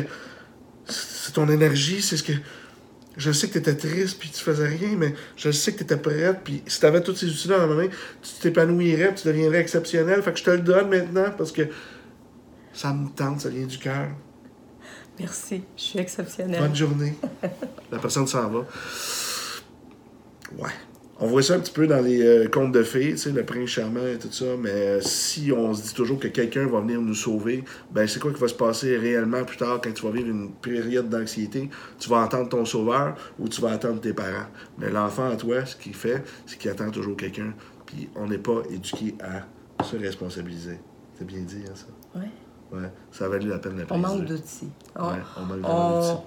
c'est ton énergie, c'est ce que je sais que tu étais triste puis tu faisais rien, mais je sais que tu étais prête. Puis si tu avais tous ces outils-là dans la main, tu t'épanouirais, tu deviendrais exceptionnel. Fait que je te le donne maintenant parce que ça me tente, ça vient du cœur. Merci, je suis exceptionnelle. Bonne journée. la personne s'en va. Ouais. on voit ça un petit peu dans les euh, contes de fées, tu sais, le prince charmant et tout ça, mais euh, si on se dit toujours que quelqu'un va venir nous sauver, ben c'est quoi qui va se passer réellement plus tard quand tu vas vivre une période d'anxiété? Tu vas entendre ton sauveur ou tu vas attendre tes parents? Mais l'enfant en toi, ce qu'il fait, c'est qu'il attend toujours quelqu'un. Puis on n'est pas éduqué à se responsabiliser. C'est bien dit, hein, ça? Oui. Ouais, ça a valu la peine de On manque d'outils. Ouais, on manque On- d'outils.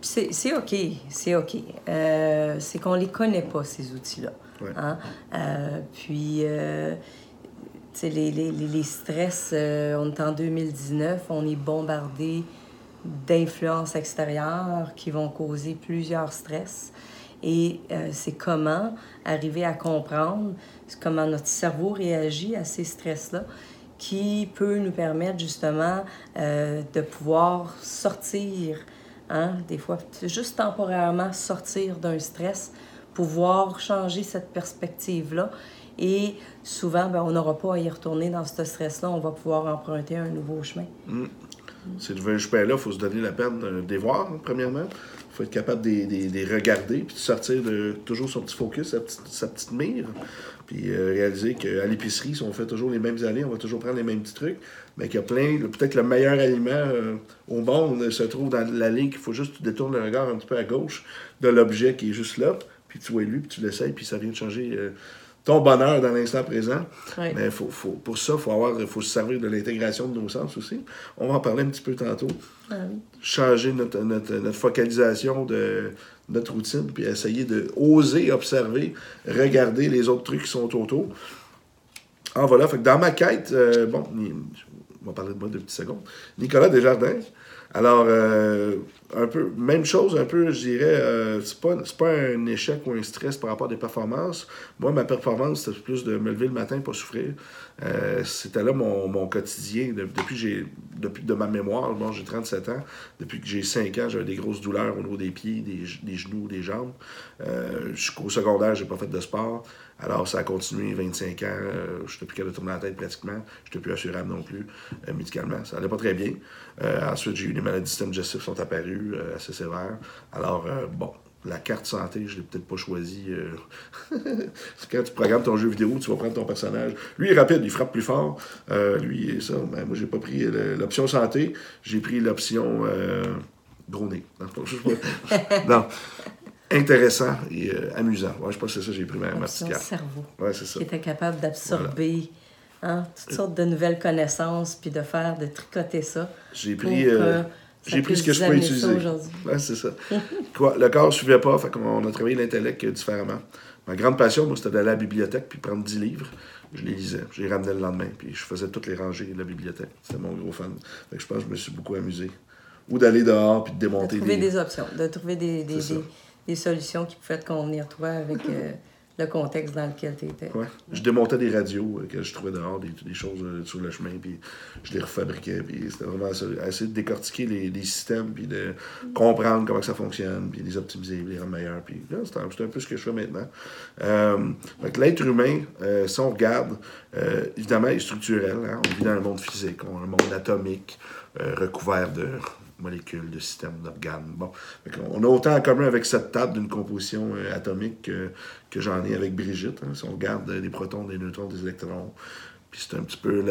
Puis C'est OK, c'est OK. Euh, c'est qu'on les connaît pas, ces outils-là. Ouais. Hein? Euh, puis, euh, tu sais, les, les, les, les stress, euh, on est en 2019, on est bombardé d'influences extérieures qui vont causer plusieurs stress. Et euh, c'est comment arriver à comprendre comment notre cerveau réagit à ces stress-là qui peut nous permettre justement euh, de pouvoir sortir, hein, des fois, juste temporairement sortir d'un stress, pouvoir changer cette perspective-là. Et souvent, ben, on n'aura pas à y retourner dans ce stress-là, on va pouvoir emprunter un nouveau chemin. Ces nouveaux chemins-là, il faut se donner la peine de les voir, premièrement. Il faut être capable de les regarder, puis de sortir de toujours son petit focus, sa petite, sa petite mire. Puis euh, réaliser qu'à l'épicerie, si on fait toujours les mêmes allées, on va toujours prendre les mêmes petits trucs, mais qu'il y a plein, le- peut-être le meilleur aliment euh, au monde se trouve dans l'allée, qu'il faut juste détournes le regard un petit peu à gauche de l'objet qui est juste là, puis tu vois lui, puis tu l'essayes, puis ça vient de changer euh, ton bonheur dans l'instant présent. Oui. Mais faut, faut, pour ça, il faut, avoir- faut se servir de l'intégration de nos sens aussi. On va en parler un petit peu tantôt. Ah oui. Changer notre, notre, notre focalisation de notre routine, puis essayer de oser observer, regarder les autres trucs qui sont autour. Ah voilà, fait que dans ma quête, euh, bon, on va parler de moi deux petites secondes. Nicolas Desjardins. Alors, euh, un peu, même chose, un peu, je dirais, euh, c'est pas, pas un échec ou un stress par rapport à des performances. Moi, ma performance, c'était plus de me lever le matin, pas souffrir. Euh, c'était là mon, mon quotidien. De- depuis j'ai, depuis de ma mémoire, bon, j'ai 37 ans. Depuis que j'ai 5 ans, j'avais des grosses douleurs au niveau des pieds, des, des genoux, des jambes. Euh, jusqu'au secondaire, j'ai pas fait de sport. Alors, ça a continué 25 ans. Euh, je n'étais plus capable de tourner la tête pratiquement. Je n'étais plus assurable non plus, euh, médicalement. Ça allait pas très bien. Euh, ensuite, j'ai eu des maladies système digestif qui sont apparues assez sévères. Alors, bon, la carte santé, je l'ai peut-être pas choisie. C'est quand tu programmes ton jeu vidéo, tu vas prendre ton personnage. Lui, est rapide, il frappe plus fort. Lui, et ça. Ben, moi, j'ai pas pris l'option santé. J'ai pris l'option gros nez. Non, Intéressant et euh, amusant. Ouais, je pense que c'est ça, j'ai pris ma, ma petite carte. cerveau Ouais, c'est ça. qui était capable d'absorber hein, toutes sortes de nouvelles connaissances, puis de faire, de tricoter ça. J'ai pris, que euh, j'ai pris ce que je peux utiliser. Ouais, c'est ça. Quoi, le corps ne suivait pas, fait qu'on a travaillé l'intellect euh, différemment. Ma grande passion, moi, c'était d'aller à la bibliothèque puis prendre 10 livres. Je les lisais. Je les ramenais le lendemain, puis je faisais toutes les rangées de la bibliothèque. C'était mon gros fan. Fait que je pense que je me suis beaucoup amusé. Ou d'aller dehors puis de De démonter trouver des... des options, de trouver des, des, des, des solutions qui pouvaient te convenir, toi, avec euh, le contexte dans lequel tu étais. Ouais. Je démontais des radios euh, que je trouvais dehors, des, choses euh, sur le chemin, puis je les refabriquais. Puis c'était vraiment essayer de décortiquer les, systèmes, puis de comprendre comment ça fonctionne, puis les optimiser, les rendre meilleurs. Puis là, c'est un, peu ce que je fais maintenant. L'être humain, si on regarde, évidemment, il est structurel. hein. On vit dans un monde physique, on un monde atomique, recouvert de molécules, de systèmes, d'organes. Bon. On a autant en commun avec cette table d'une composition euh, atomique que, que j'en ai avec Brigitte. hein. Si on regarde euh, des protons, des neutrons, des électrons, puis c'est un petit peu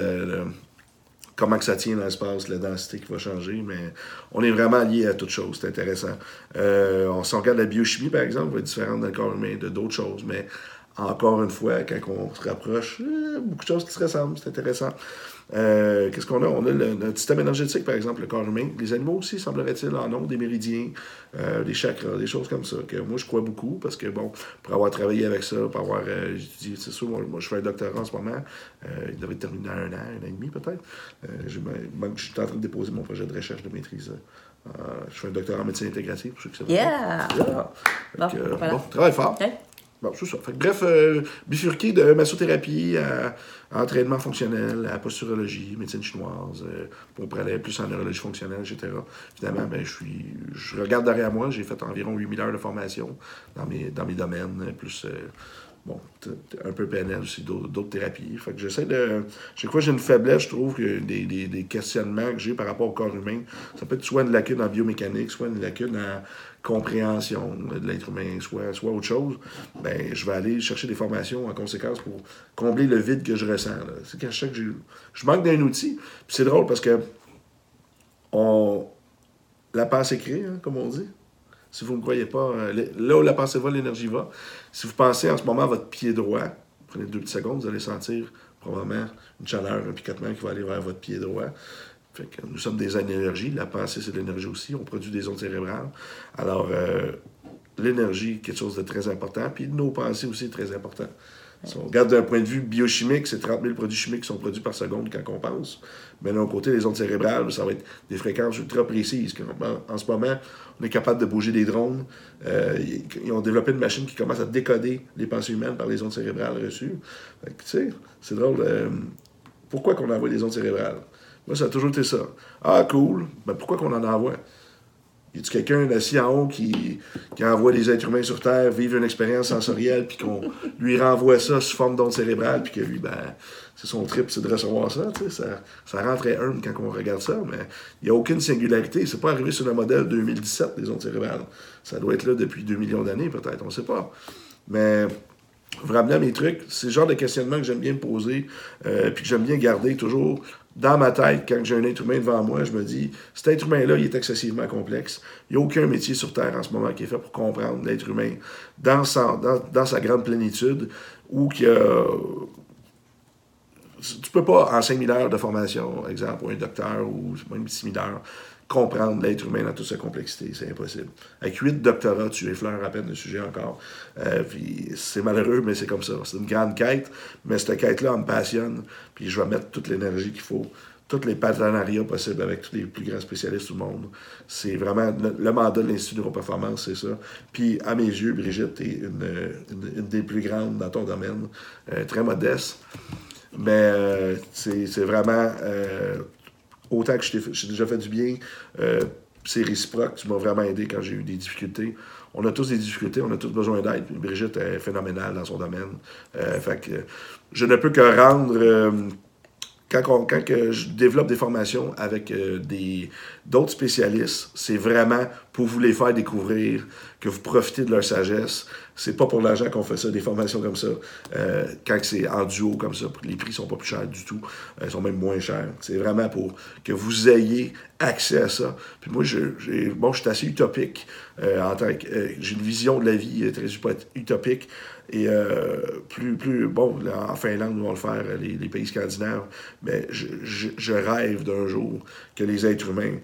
comment que ça tient dans l'espace, la densité qui va changer, mais on est vraiment lié à toute chose, c'est intéressant. Euh, on, si on regarde la biochimie, par exemple, va être différente le corps humain de d'autres choses, mais encore une fois, quand on se rapproche, euh, beaucoup de choses qui se ressemblent, c'est intéressant. Euh, Qu'est-ce qu'on a? On a le, notre système énergétique, par exemple, le corps humain. Les animaux aussi, semblerait-il, en ont des méridiens, euh, des chakras, des choses comme ça, que moi, je crois beaucoup, parce que, bon, pour avoir travaillé avec ça, pour avoir euh, étudié, c'est sûr, moi, moi, je fais un doctorat en ce moment, euh, il devait terminer dans un an, un an et demi, peut-être. Je, suis en train de déposer mon projet de recherche de maîtrise. Je fais un doctorat en médecine intégrative, pour ceux qui savent. Yeah! Yeah! Bon, voilà. travaille fort. Bon, c'est ça. Bref, euh, bifurqué de massothérapie à, entraînement fonctionnel, à posturologie, médecine chinoise, euh, pour plus en neurologie fonctionnelle, etc. Évidemment, ben, je suis, je regarde derrière moi, j'ai fait environ 8000 heures de formation dans mes, dans mes domaines, plus euh, bon, un peu PNL aussi, d'autres thérapies. Fait que j'essaie de. Chaque fois j'ai une faiblesse, je trouve que des, questionnements que j'ai par rapport au corps humain, ça peut être soit une lacune en biomécanique, soit une lacune en compréhension de l'être humain, soit, soit autre chose. Ben, je vais aller chercher des formations en conséquence pour combler le vide que je ressens. C'est qu'à chaque je, je manque d'un outil. Puis c'est drôle parce que on, la pensée crée, hein, comme on dit. Si vous ne me croyez pas, euh, là où la pensée va, l'énergie va. Si vous pensez en ce moment à votre pied droit, prenez deux petites secondes, vous allez sentir probablement une chaleur, un picotement qui va aller vers votre pied droit. Fait que nous sommes des énergies. La pensée, c'est de l'énergie aussi. On produit des ondes cérébrales. Alors, euh, l'énergie, quelque chose de très important. Puis nos pensées aussi, très important. Si on regarde d'un point de vue biochimique, c'est 30 000 produits chimiques qui sont produits par seconde quand on pense. Mais d'un côté, les ondes cérébrales, ça va être des fréquences ultra précises. En, ce moment, on est capable de bouger des drones. Euh, ils ont développé une machine qui commence à décoder les pensées humaines par les ondes cérébrales reçues. Tu sais, c'est drôle. Euh, pourquoi qu'on envoie des ondes cérébrales? Moi, ça a toujours été ça. Ah, cool. Ben, pourquoi qu'on en envoie? Y a quelqu'un assis en haut qui, qui envoie des êtres humains sur Terre vivre une expérience sensorielle, puis qu'on lui renvoie ça sous forme d'onde cérébrale, puis que lui, ben, c'est son trip, c'est de recevoir ça, tu sais, ça, ça rend très humble quand on regarde ça, mais il n'y a aucune singularité. C'est pas arrivé sur le modèle 2017 des ondes cérébrales. Ça doit être là depuis 2 millions d'années, peut-être, on ne sait pas. Mais vraiment, mes trucs, c'est le genre de questionnement que j'aime bien me poser, euh, puis que j'aime bien garder toujours dans ma tête, quand j'ai un être humain devant moi, je me dis, cet être humain-là, il est excessivement complexe. Il n'y a aucun métier sur Terre en ce moment qui est fait pour comprendre l'être humain dans sa, grande plénitude, ou que tu peux pas, en 5000 heures de formation, exemple, ou un docteur, ou même 6000 heures, comprendre l'être humain dans toute sa complexité. C'est impossible. Avec huit doctorats, tu effleures à peine le sujet encore. Euh, puis c'est malheureux, mais c'est comme ça. C'est une grande quête, mais cette quête-là, me passionne. Puis je vais mettre toute l'énergie qu'il faut, tous les partenariats possibles avec tous les plus grands spécialistes du monde. C'est vraiment le, mandat de l'Institut Neuroperformance, c'est ça. Puis à mes yeux, Brigitte, tu es une, des plus grandes dans ton domaine, euh, très modeste. Mais euh, c'est vraiment autant que j'ai déjà fait du bien, euh, c'est réciproque. Tu m'as vraiment aidé quand j'ai eu des difficultés. On a tous des difficultés, on a tous besoin d'aide. Brigitte est phénoménale dans son domaine. Euh, fait que je ne peux que rendre. Euh, quand, quand que je développe des formations avec des, d'autres spécialistes, c'est vraiment pour vous les faire découvrir, que vous profitez de leur sagesse. C'est pas pour l'argent qu'on fait ça, des formations comme ça. Euh, quand c'est en duo comme ça, les prix sont pas plus chers du tout. Euh, ils sont même moins chers. C'est vraiment pour que vous ayez accès à ça. Puis moi, je, bon, je suis assez utopique euh, en j'ai une vision de la vie très utopique. Et plus, plus, bon, en Finlande, nous allons le faire, les, pays scandinaves, mais je, je rêve d'un jour que les êtres humains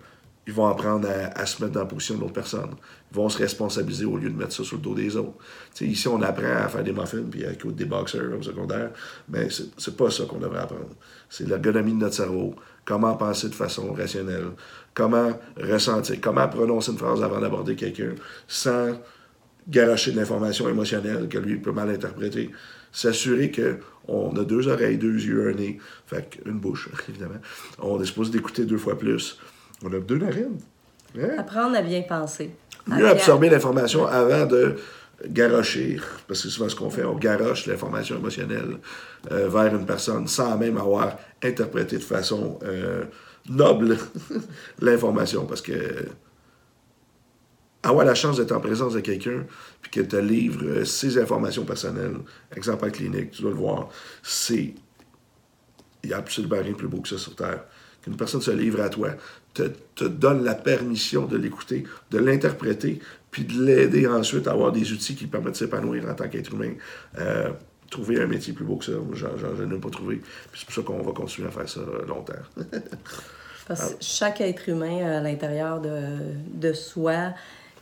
ils vont apprendre à, se mettre dans la position de l'autre personne. Ils vont se responsabiliser au lieu de mettre ça sur le dos des autres. ici, on apprend à faire des muffins puis à écouter des boxers au secondaire, mais c'est pas ça qu'on devrait apprendre. C'est l'ergonomie de notre cerveau, comment penser de façon rationnelle, comment ressentir, comment prononcer une phrase avant d'aborder quelqu'un sans garocher de l'information émotionnelle que lui peut mal interpréter. S'assurer qu'on a deux oreilles, deux yeux, un nez, fait une bouche, évidemment. On est supposé d'écouter deux fois plus on a deux narines. Hein? Apprendre à bien penser. Mieux absorber l'information avant de garocher, parce que c'est souvent ce qu'on fait, on garoche l'information émotionnelle euh, vers une personne sans même avoir interprété de façon euh, noble l'information, parce que avoir la chance d'être en présence de quelqu'un puis qu'elle te livre euh, ses informations personnelles, exemple clinique, tu dois le voir, c'est il n'y a absolument rien de plus beau que ça sur Terre qu'une personne se livre à toi, te, te donne la permission de l'écouter, de l'interpréter, puis de l'aider ensuite à avoir des outils qui permettent de s'épanouir en tant qu'être humain. Euh, trouver un métier plus beau que ça, j'en ai même pas trouvé. Puis c'est pour ça qu'on va continuer à faire ça longtemps. Parce que chaque être humain à l'intérieur de, de soi,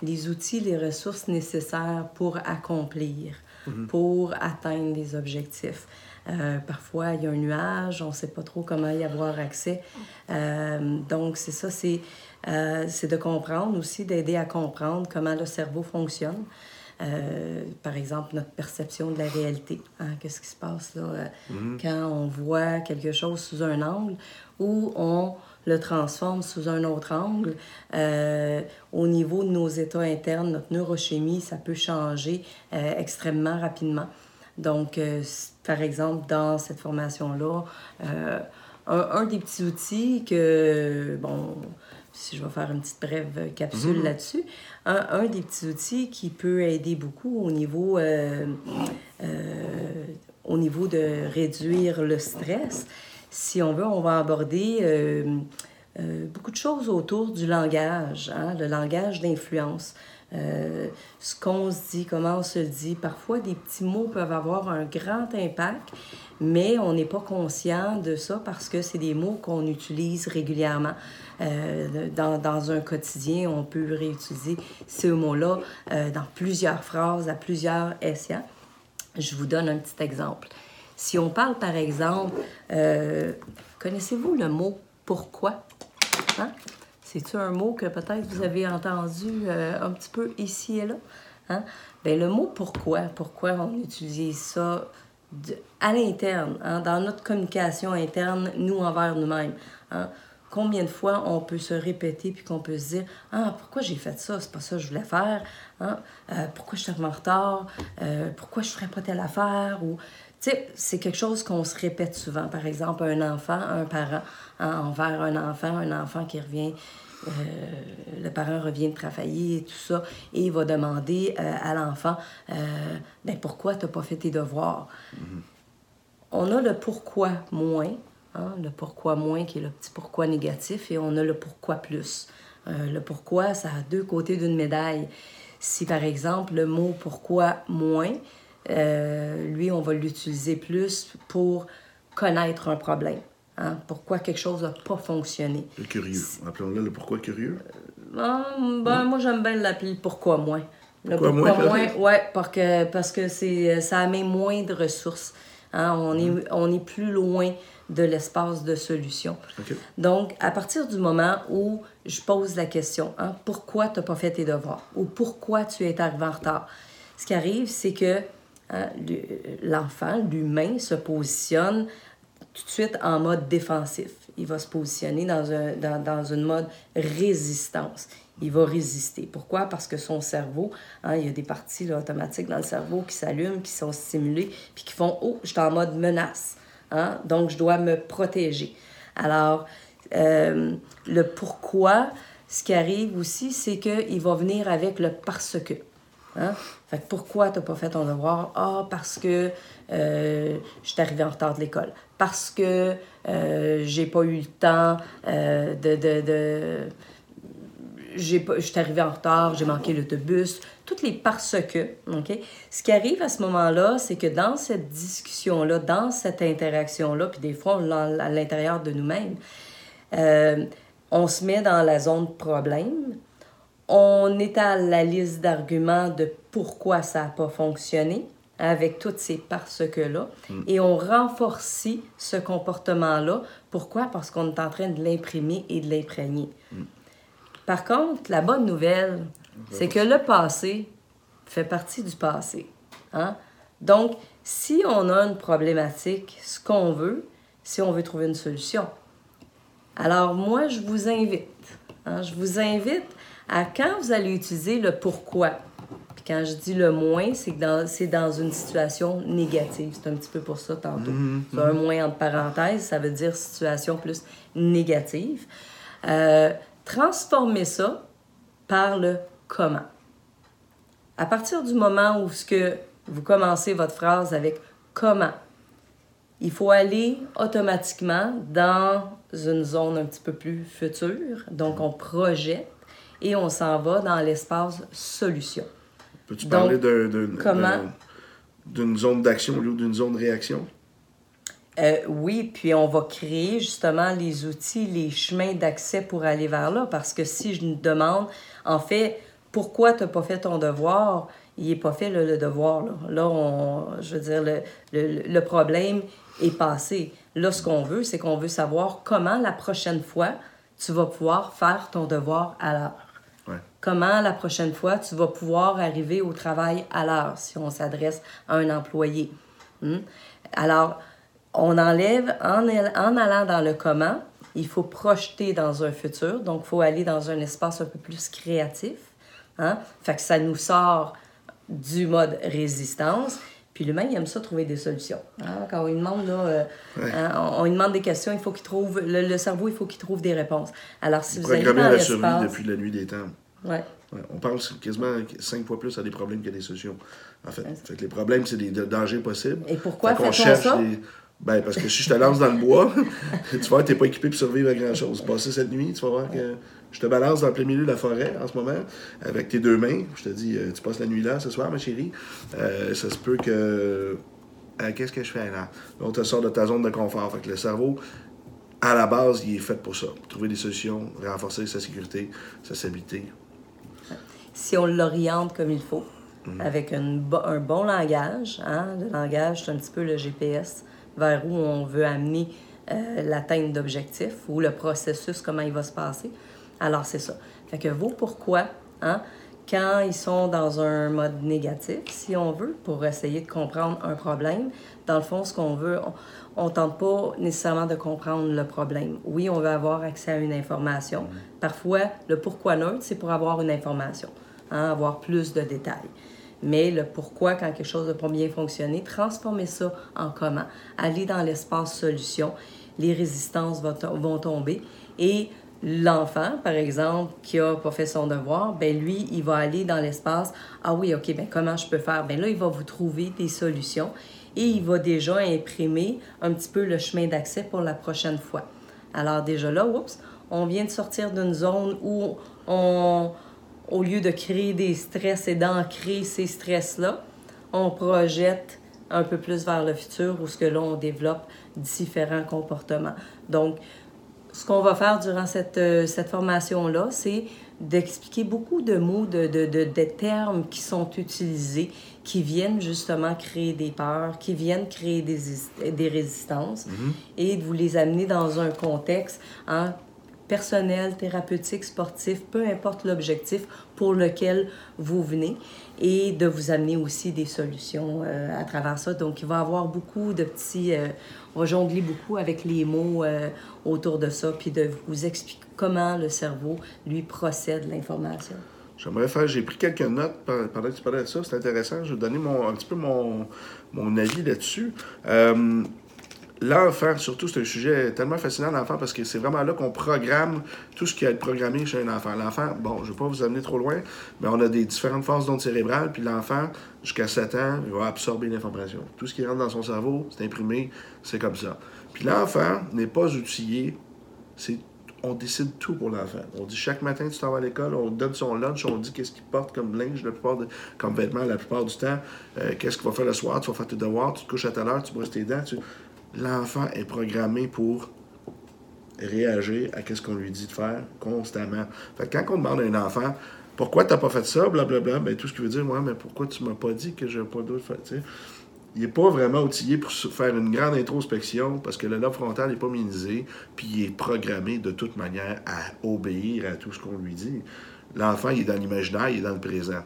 les outils, les ressources nécessaires pour accomplir, mm-hmm. pour atteindre des objectifs. Euh, parfois, il y a un nuage, on ne sait pas trop comment y avoir accès. Euh, donc, c'est ça, euh, c'est de comprendre aussi, d'aider à comprendre comment le cerveau fonctionne. par exemple, notre perception de la réalité. Hein, Qu'est-ce qui se passe là mm-hmm. quand on voit quelque chose sous un angle ou on le transforme sous un autre angle. au niveau de nos états internes, notre neurochimie, ça peut changer extrêmement rapidement. Donc, euh, par exemple, dans cette formation-là, euh, un, un des petits outils que, bon, si je vais faire une petite brève capsule Mhm. là-dessus, un, un des petits outils qui peut aider beaucoup au niveau, euh, euh, au niveau de réduire le stress, si on veut, on va aborder euh, euh, beaucoup de choses autour du langage, hein, le langage d'influence. Euh, ce qu'on se dit, comment on se le dit. Parfois, des petits mots peuvent avoir un grand impact, mais on n'est pas conscient de ça parce que c'est des mots qu'on utilise régulièrement. Dans, dans un quotidien, on peut réutiliser ces mots-là dans plusieurs phrases, à plusieurs essais. Je vous donne un petit exemple. Si on parle, par exemple, euh, connaissez-vous le mot pourquoi? Hein? C'est-tu un mot que peut-être vous avez entendu euh, un petit peu ici et là? Hein? Ben, le mot pourquoi, pourquoi on utilise ça à l'interne, hein, dans notre communication interne, nous envers nous-mêmes. Combien de fois on peut se répéter puis qu'on peut se dire Ah, pourquoi j'ai fait ça? C'est pas ça que je voulais faire. Euh, pourquoi je suis en retard? Pourquoi je ferais pas telle affaire? C'est quelque chose qu'on se répète souvent. Par exemple, un enfant, un parent, hein, envers un enfant, un enfant qui revient, euh, le parent revient de travailler et tout ça, et il va demander euh, à l'enfant euh, ben, pourquoi tu n'as pas fait tes devoirs? On a le pourquoi moins, hein, le pourquoi moins qui est le petit pourquoi négatif, et on a le pourquoi plus. Le pourquoi, ça a deux côtés d'une médaille. Si par exemple le mot pourquoi moins, euh, lui, on va l'utiliser plus pour connaître un problème. hein, pourquoi quelque chose n'a pas fonctionné. Le curieux. Appelons-le le pourquoi curieux. Ah, ben, moi, j'aime bien l'appeler pourquoi moins. Le Pourquoi pourquoi moins, moins, ouais, parce que, parce que c'est, ça amène moins de ressources. Hein, on, Mm. est, on est plus loin de l'espace de solution. Donc, à partir du moment où je pose la question, hein, pourquoi tu n'as pas fait tes devoirs ou pourquoi tu es arrivé en retard, ce qui arrive, c'est que hein, le- l'enfant, l'humain, se positionne tout de suite en mode défensif. Il va se positionner dans, un, dans, dans une mode résistance. Il va résister. Pourquoi? Parce que son cerveau, hein, il y a des parties automatiques dans le cerveau qui s'allument, qui sont stimulées, puis qui font Oh, je suis en mode menace. Hein? Donc, je dois me protéger. Alors, euh, le pourquoi, ce qui arrive aussi, c'est qu'il va venir avec le parce que. Hein? Fait que pourquoi tu n'as pas fait ton devoir? Ah, parce que euh, je suis arrivée en retard de l'école. Parce que euh, j'ai pas eu le temps euh, de. de, de je suis arrivée en retard, j'ai manqué l'autobus, toutes les parce que, OK? Ce qui arrive à ce moment-là, c'est que dans cette discussion-là, dans cette interaction-là, puis des fois, à l'intérieur de nous-mêmes, euh, on se met dans la zone problème, on étale la liste d'arguments de pourquoi ça n'a pas fonctionné avec toutes ces parce que-là, et on renforce ce comportement-là. Pourquoi? Parce qu'on est en train de l'imprimer et de l'imprégner. Par contre, la bonne nouvelle, c'est que le passé fait partie du passé. Hein? Donc, si on a une problématique, ce qu'on veut, c'est on veut trouver une solution. Alors, moi, je vous invite, hein, je vous invite à quand vous allez utiliser le pourquoi? Puis quand je dis le moins, c'est que dans, c'est dans une situation négative. C'est un petit peu pour ça tantôt. C'est un moins entre parenthèses, ça veut dire situation plus négative. Euh, transformez ça par le comment. À partir du moment où ce que vous commencez votre phrase avec comment, il faut aller automatiquement dans une zone un petit peu plus future. Donc, on projette et on s'en va dans l'espace solution. Peux-tu parler comment- d'une zone d'action au lieu d'une zone de réaction? Euh, oui, puis on va créer justement les outils, les chemins d'accès pour aller vers là. Parce que si je nous demande, en fait, pourquoi tu n'as pas fait ton devoir, il n'est pas fait le, le devoir. Là, Là, on, je veux dire, le, le, le problème est passé. Là, ce qu'on veut, c'est qu'on veut savoir comment la prochaine fois tu vas pouvoir faire ton devoir à l'heure. Comment la prochaine fois tu vas pouvoir arriver au travail à l'heure si on s'adresse à un employé. Hmm? Alors, on enlève, en, en allant dans le comment, il faut projeter dans un futur, donc il faut aller dans un espace un peu plus créatif. Hein? Fait que ça nous sort du mode résistance, Puis l'humain, il aime ça trouver des solutions. Hein? Quand on lui demande, là, euh, hein, on, lui demande des questions, il faut qu'il trouve, le, cerveau, il faut qu'il trouve des réponses. Alors, si vous allez dans la survie depuis la nuit des temps. Ouais. On pense quasiment cinq fois plus à des problèmes qu'à des solutions. En fait. les problèmes, c'est des dangers possibles. Et pourquoi fait on cherche ça? Des... Ben, parce que si je te lance dans le bois, tu que tu n'es pas équipé pour survivre à grand-chose. Passer cette nuit, tu vas voir que je te balance dans le plein milieu de la forêt en ce moment, avec tes deux mains. Je te dis, euh, tu passes la nuit là ce soir, ma chérie. Euh, ça se peut que. Euh, qu'est-ce que je fais là? On te sort de ta zone de confort. Fait que le cerveau, à la base, il est fait pour ça. Pour trouver des solutions, renforcer sa sécurité, sa stabilité. Si on l'oriente comme il faut, avec un bon langage, hein? le langage, c'est un petit peu le GPS vers où on veut amener l'atteinte d'objectifs ou le processus, comment il va se passer. Alors, c'est ça. Fait que vos pourquoi, hein, quand ils sont dans un mode négatif, si on veut, pour essayer de comprendre un problème, dans le fond, ce qu'on veut, on ne tente pas nécessairement de comprendre le problème. Oui, on veut avoir accès à une information. Mm-hmm. Parfois, le pourquoi neutre, c'est pour avoir une information, hein, avoir plus de détails. Mais le pourquoi, quand quelque chose n'a pas bien fonctionné, transformer ça en comment. Aller dans l'espace solution, les résistances vont, vont tomber et l'enfant, par exemple, qui a pas fait son devoir, ben lui, il va aller dans l'espace. Ah oui, OK, ben comment je peux faire? Ben là, il va vous trouver des solutions et il va déjà imprimer un petit peu le chemin d'accès pour la prochaine fois. Alors déjà là, oups, on vient de sortir d'une zone où on, au lieu de créer des stress et d'ancrer ces stress-là, on projette un peu plus vers le futur où ce que là, on développe différents comportements. Donc, ce qu'on va faire durant cette, euh, cette formation-là, c'est d'expliquer beaucoup de mots, de, de, de, de, termes qui sont utilisés, qui viennent justement créer des peurs, qui viennent créer des, des résistances, mm-hmm. et de vous les amener dans un contexte hein, personnel, thérapeutique, sportif, peu importe l'objectif pour lequel vous venez, et de vous amener aussi des solutions euh, à travers ça. Donc, il va y avoir beaucoup de petits... Euh, on va jongler beaucoup avec les mots euh, autour de ça, puis de vous expliquer comment le cerveau, lui, procède l'information. J'aimerais faire, j'ai pris quelques notes pendant que tu parlais de ça, c'est intéressant. Je vais donner mon, un petit peu mon, mon avis là-dessus. L'enfant, surtout, c'est un sujet tellement fascinant, l'enfant, parce que c'est vraiment là qu'on programme tout ce qui a été programmé chez un enfant. L'enfant, bon, je ne vais pas vous amener trop loin, mais on a des différentes phases d'ondes cérébrales, puis l'enfant, jusqu'à 7 ans, il va absorber l'information. Tout ce qui rentre dans son cerveau, c'est imprimé, c'est comme ça. Puis l'enfant n'est pas outillé, c'est on décide tout pour l'enfant. On dit chaque matin, tu t'en vas à l'école, on donne son lunch, on dit qu'est-ce qu'il porte comme linge, la plupart comme vêtements la plupart du temps, euh, qu'est-ce qu'il va faire le soir, tu vas faire tes devoirs, tu te couches à telle heure, tu brosses tes dents. Tu l'enfant est programmé pour réagir à ce qu'on lui dit de faire constamment. Fait quand on demande à un enfant pourquoi tu n'as pas fait ça, blablabla, ben, tout ce qui veut dire, moi, mais pourquoi tu m'as pas dit que j'ai pas d'autre fait, il n'est pas vraiment outillé pour faire une grande introspection parce que le lobe frontal n'est pas minimisé, puis il est programmé de toute manière à obéir à tout ce qu'on lui dit. L'enfant, est dans l'imaginaire, il est dans le présent.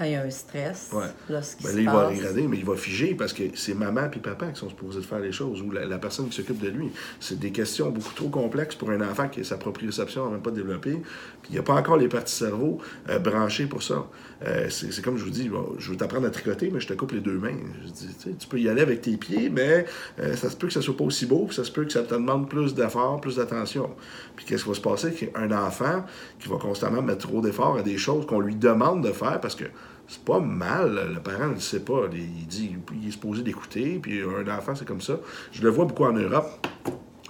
Quand il y a un stress, ouais. là, ben là, il va regarder, mais il va figer parce que c'est maman et papa qui sont supposés de faire les choses, ou la, personne qui s'occupe de lui. C'est des questions beaucoup trop complexes pour un enfant qui a sa proprioception n'a même pas développée, puis il n'y a pas encore les parties cerveau euh, branchées pour ça. Euh, c'est comme je vous dis, je veux t'apprendre à tricoter, mais je te coupe les deux mains. Je dis, tu peux y aller avec tes pieds, mais euh, ça se peut que ça soit pas aussi beau, puis ça se peut que ça te demande plus d'efforts, plus d'attention. Puis qu'est-ce qui va se passer? Qu'un enfant qui va constamment mettre trop d'efforts à des choses qu'on lui demande de faire, parce que c'est pas mal. Le parent ne sait pas. Il dit il est supposé d'écouter, puis un enfant, c'est comme ça. Je le vois beaucoup en Europe.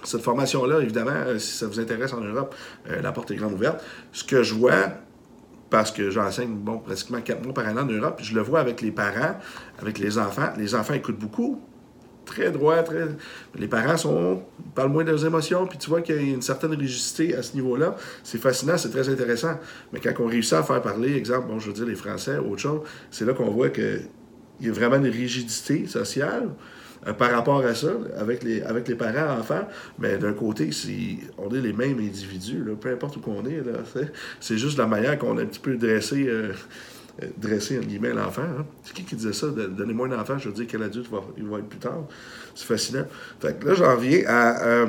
Cette formation-là, évidemment, euh, si ça vous intéresse en Europe, la porte est grande ouverte. Ce que je vois, parce que j'enseigne bon, pratiquement quatre mois par an en Europe. je le vois avec les parents, avec les enfants. Les enfants écoutent beaucoup, très droit, très. Les parents sont parlent moins de leurs émotions, puis tu vois qu'il y a une certaine rigidité à ce niveau-là. C'est fascinant, c'est très intéressant. Mais quand on réussit à faire parler, exemple, bon, je veux dire les Français, autre chose, c'est là qu'on voit qu'il y a vraiment une rigidité sociale. Euh, par rapport à ça, avec les, avec les parents, enfants, mais d'un côté, on est les mêmes individus, peu importe où qu'on est. C'est juste la manière qu'on a un petit peu dressé, euh, euh, dressé entre guillemets, l'enfant. Hein. C'est qui qui disait ça? Donnez-moi un enfant, je veux dire quel adulte va, il va être plus tard. C'est fascinant. Fait que là, j'en viens à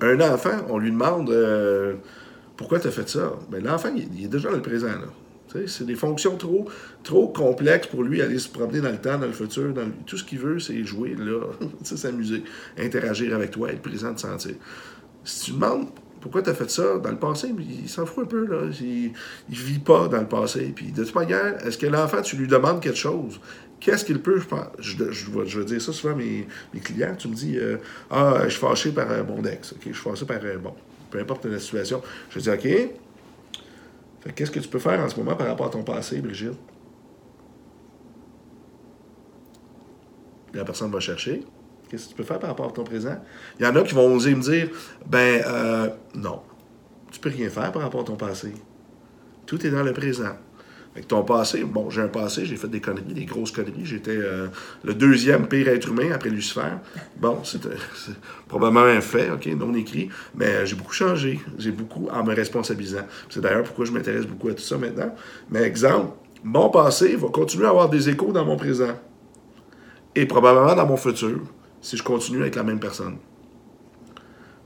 un enfant, on lui demande pourquoi tu as fait ça? Ben, l'enfant, il, est déjà dans le présent. Là. C'est des fonctions trop, trop complexes pour lui aller se promener dans le temps, dans le futur. Tout ce qu'il veut, c'est jouer, là, s'amuser, interagir avec toi, être présent, te sentir. Si tu demandes pourquoi tu as fait ça dans le passé, il s'en fout un peu. Là. Il ne vit pas dans le passé. Puis de toute manière, est-ce que l'enfant, tu lui demandes quelque chose? Qu'est-ce qu'il peut faire? Je, je, je, veux dire ça souvent à mes, clients. Tu me dis euh, Ah, je suis fâché par euh, mon ex. OK, je suis fâché par. Euh, bon, peu importe la situation. Je dis OK, qu'est-ce que tu peux faire en ce moment par rapport à ton passé, Brigitte? La personne va chercher. Qu'est-ce que tu peux faire par rapport à ton présent? Il y en a qui vont oser me dire Ben, euh, non, tu peux rien faire par rapport à ton passé. Tout est dans le présent. Avec ton passé, bon, j'ai un passé, j'ai fait des conneries, des grosses conneries. J'étais euh, le deuxième pire être humain après Lucifer. Bon, c'est probablement un fait, OK, non écrit, mais j'ai beaucoup changé. J'ai beaucoup en me responsabilisant. C'est d'ailleurs pourquoi je m'intéresse beaucoup à tout ça maintenant. Mais exemple, mon passé va continuer à avoir des échos dans mon présent. Et probablement dans mon futur, si je continue avec la même personne.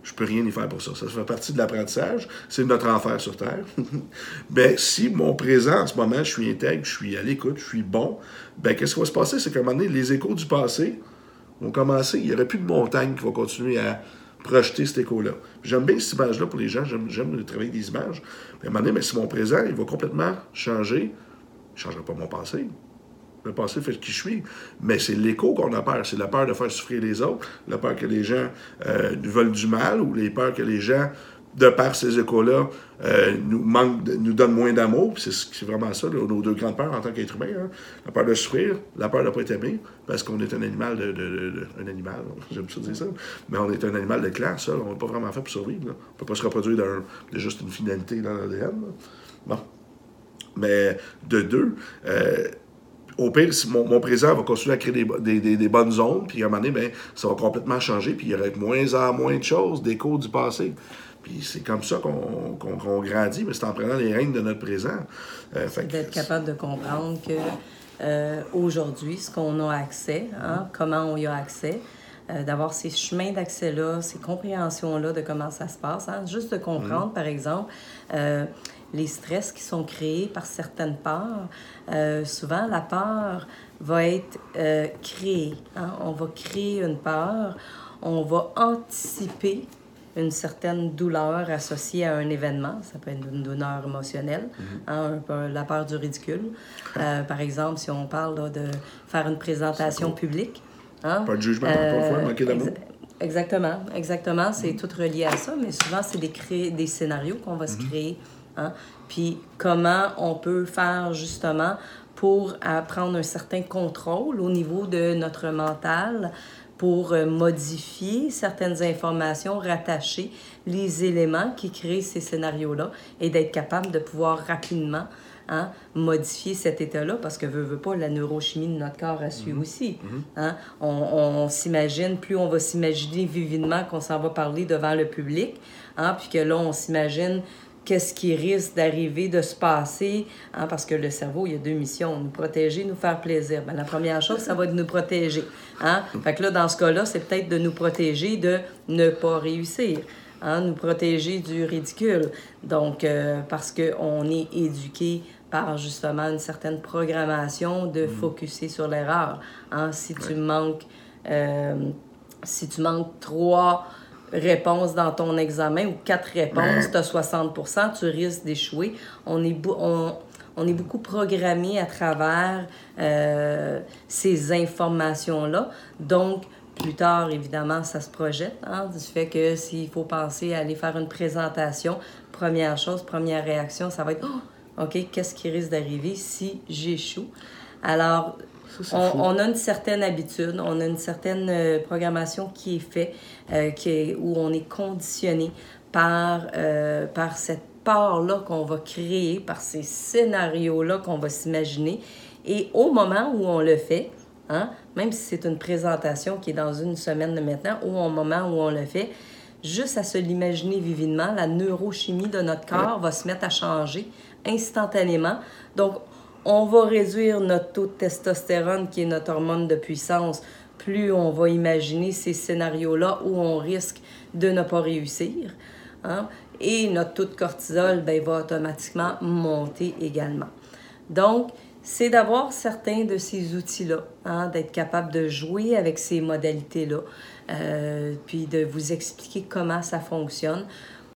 Je peux rien y faire pour ça. Ça fait partie de l'apprentissage. C'est notre enfer sur Terre. ben, si mon présent, en ce moment, je suis intègre, je suis à l'écoute, je suis bon, ben, qu'est-ce qui va se passer? C'est qu'à un moment donné, les échos du passé vont commencer. Il n'y aurait plus de montagne qui va continuer à projeter cet écho-là. J'aime bien cette image-là pour les gens. J'aime le travail des images. Mais à un moment donné, ben, si mon présent, il va complètement changer, il ne changera pas mon passé. Le passé fait qui je suis. Mais c'est l'écho qu'on a peur. C'est la peur de faire souffrir les autres, la peur que les gens euh, nous veulent du mal ou les peurs que les gens, de par ces échos-là, euh, nous, nous donnent moins d'amour. C'est vraiment ça, nos deux grandes peurs en tant qu'être humain. Hein. La peur de souffrir, la peur de ne pas être aimé, parce qu'on est un animal de, un animal, j'aime ça dire ça, mais on est un animal de ça. On n'est pas vraiment fait pour survivre. On ne peut pas se reproduire de juste une finalité dans l'ADN. Bon. Mais de deux, euh, au pire, mon, présent va continuer à créer des, bonnes zones, puis à un moment donné, ben, ça va complètement changer, puis il y aura de moins en moins de choses, d'échos du passé. Puis c'est comme ça qu'on grandit, mais c'est en prenant les règnes de notre présent. Euh, D'être capable de comprendre que euh, aujourd'hui, ce qu'on a accès, hein, comment on y a accès, euh, d'avoir ces chemins d'accès-là, ces compréhensions-là de comment ça se passe. Hein. Juste de comprendre, mm-hmm. par exemple, les stress qui sont créés par certaines peurs. Euh, souvent, la peur va être euh, créée. Hein. On va créer une peur, on va anticiper une certaine douleur associée à un événement. Ça peut être une douleur émotionnelle, mm-hmm. hein, un la peur du ridicule. Euh, par exemple, si on parle de faire une présentation publique. Hein, pas de jugement, pas manquer d'amour. Exactement, exactement. C'est mm-hmm. tout relié à ça, mais souvent, c'est des, des scénarios qu'on va se mm-hmm. créer Hein? Puis comment on peut faire justement pour prendre un certain contrôle au niveau de notre mental pour euh, modifier certaines informations, rattacher les éléments qui créent ces scénarios-là et d'être capable de pouvoir rapidement hein, modifier cet état-là parce que veut, veut pas, la neurochimie de notre corps a su mm-hmm. aussi. Mm-hmm. Hein? On, on s'imagine, plus on va s'imaginer vividement qu'on s'en va parler devant le public, hein, puis que là, on s'imagine qu'est-ce qui risque d'arriver, de se passer, hein, parce que le cerveau, il y a deux missions, nous protéger, nous faire plaisir. Ben, la première chose, ça va être de nous protéger. Hein? Fait que là, dans ce cas-là, c'est peut-être de nous protéger de ne pas réussir. Hein, nous protéger du ridicule. Donc, euh, parce qu'on est éduqué par justement une certaine programmation de mm. focuser sur l'erreur. Hein? Si tu manques, euh, si tu manques trois réponses dans ton examen ou quatre réponses, tu as 60 tu risques d'échouer. On est, on, on est beaucoup programmé à travers euh, ces informations-là. Donc, plus tard, évidemment, ça se projette, hein, du fait que s'il faut penser à aller faire une présentation, première chose, première réaction, ça va être oh, OK, qu'est-ce qui risque d'arriver si j'échoue? Alors, on, a une certaine habitude, on a une certaine euh, programmation qui est faite, euh, qui où on est conditionné par, euh, par cette part-là qu'on va créer, par ces scénarios-là qu'on va s'imaginer. Et au moment où on le fait, hein, même si c'est une présentation qui est dans une semaine de maintenant, ou au moment où on le fait, juste à se l'imaginer vivement, la neurochimie de notre corps va se mettre à changer instantanément. Donc, on va réduire notre taux de testostérone, qui est notre hormone de puissance, plus on va imaginer ces scénarios-là où on risque de ne pas réussir. Hein. Et notre taux de cortisol ben, va automatiquement monter également. Donc, c'est d'avoir certains de ces outils-là, hein, d'être capable de jouer avec ces modalités-là, euh, puis de vous expliquer comment ça fonctionne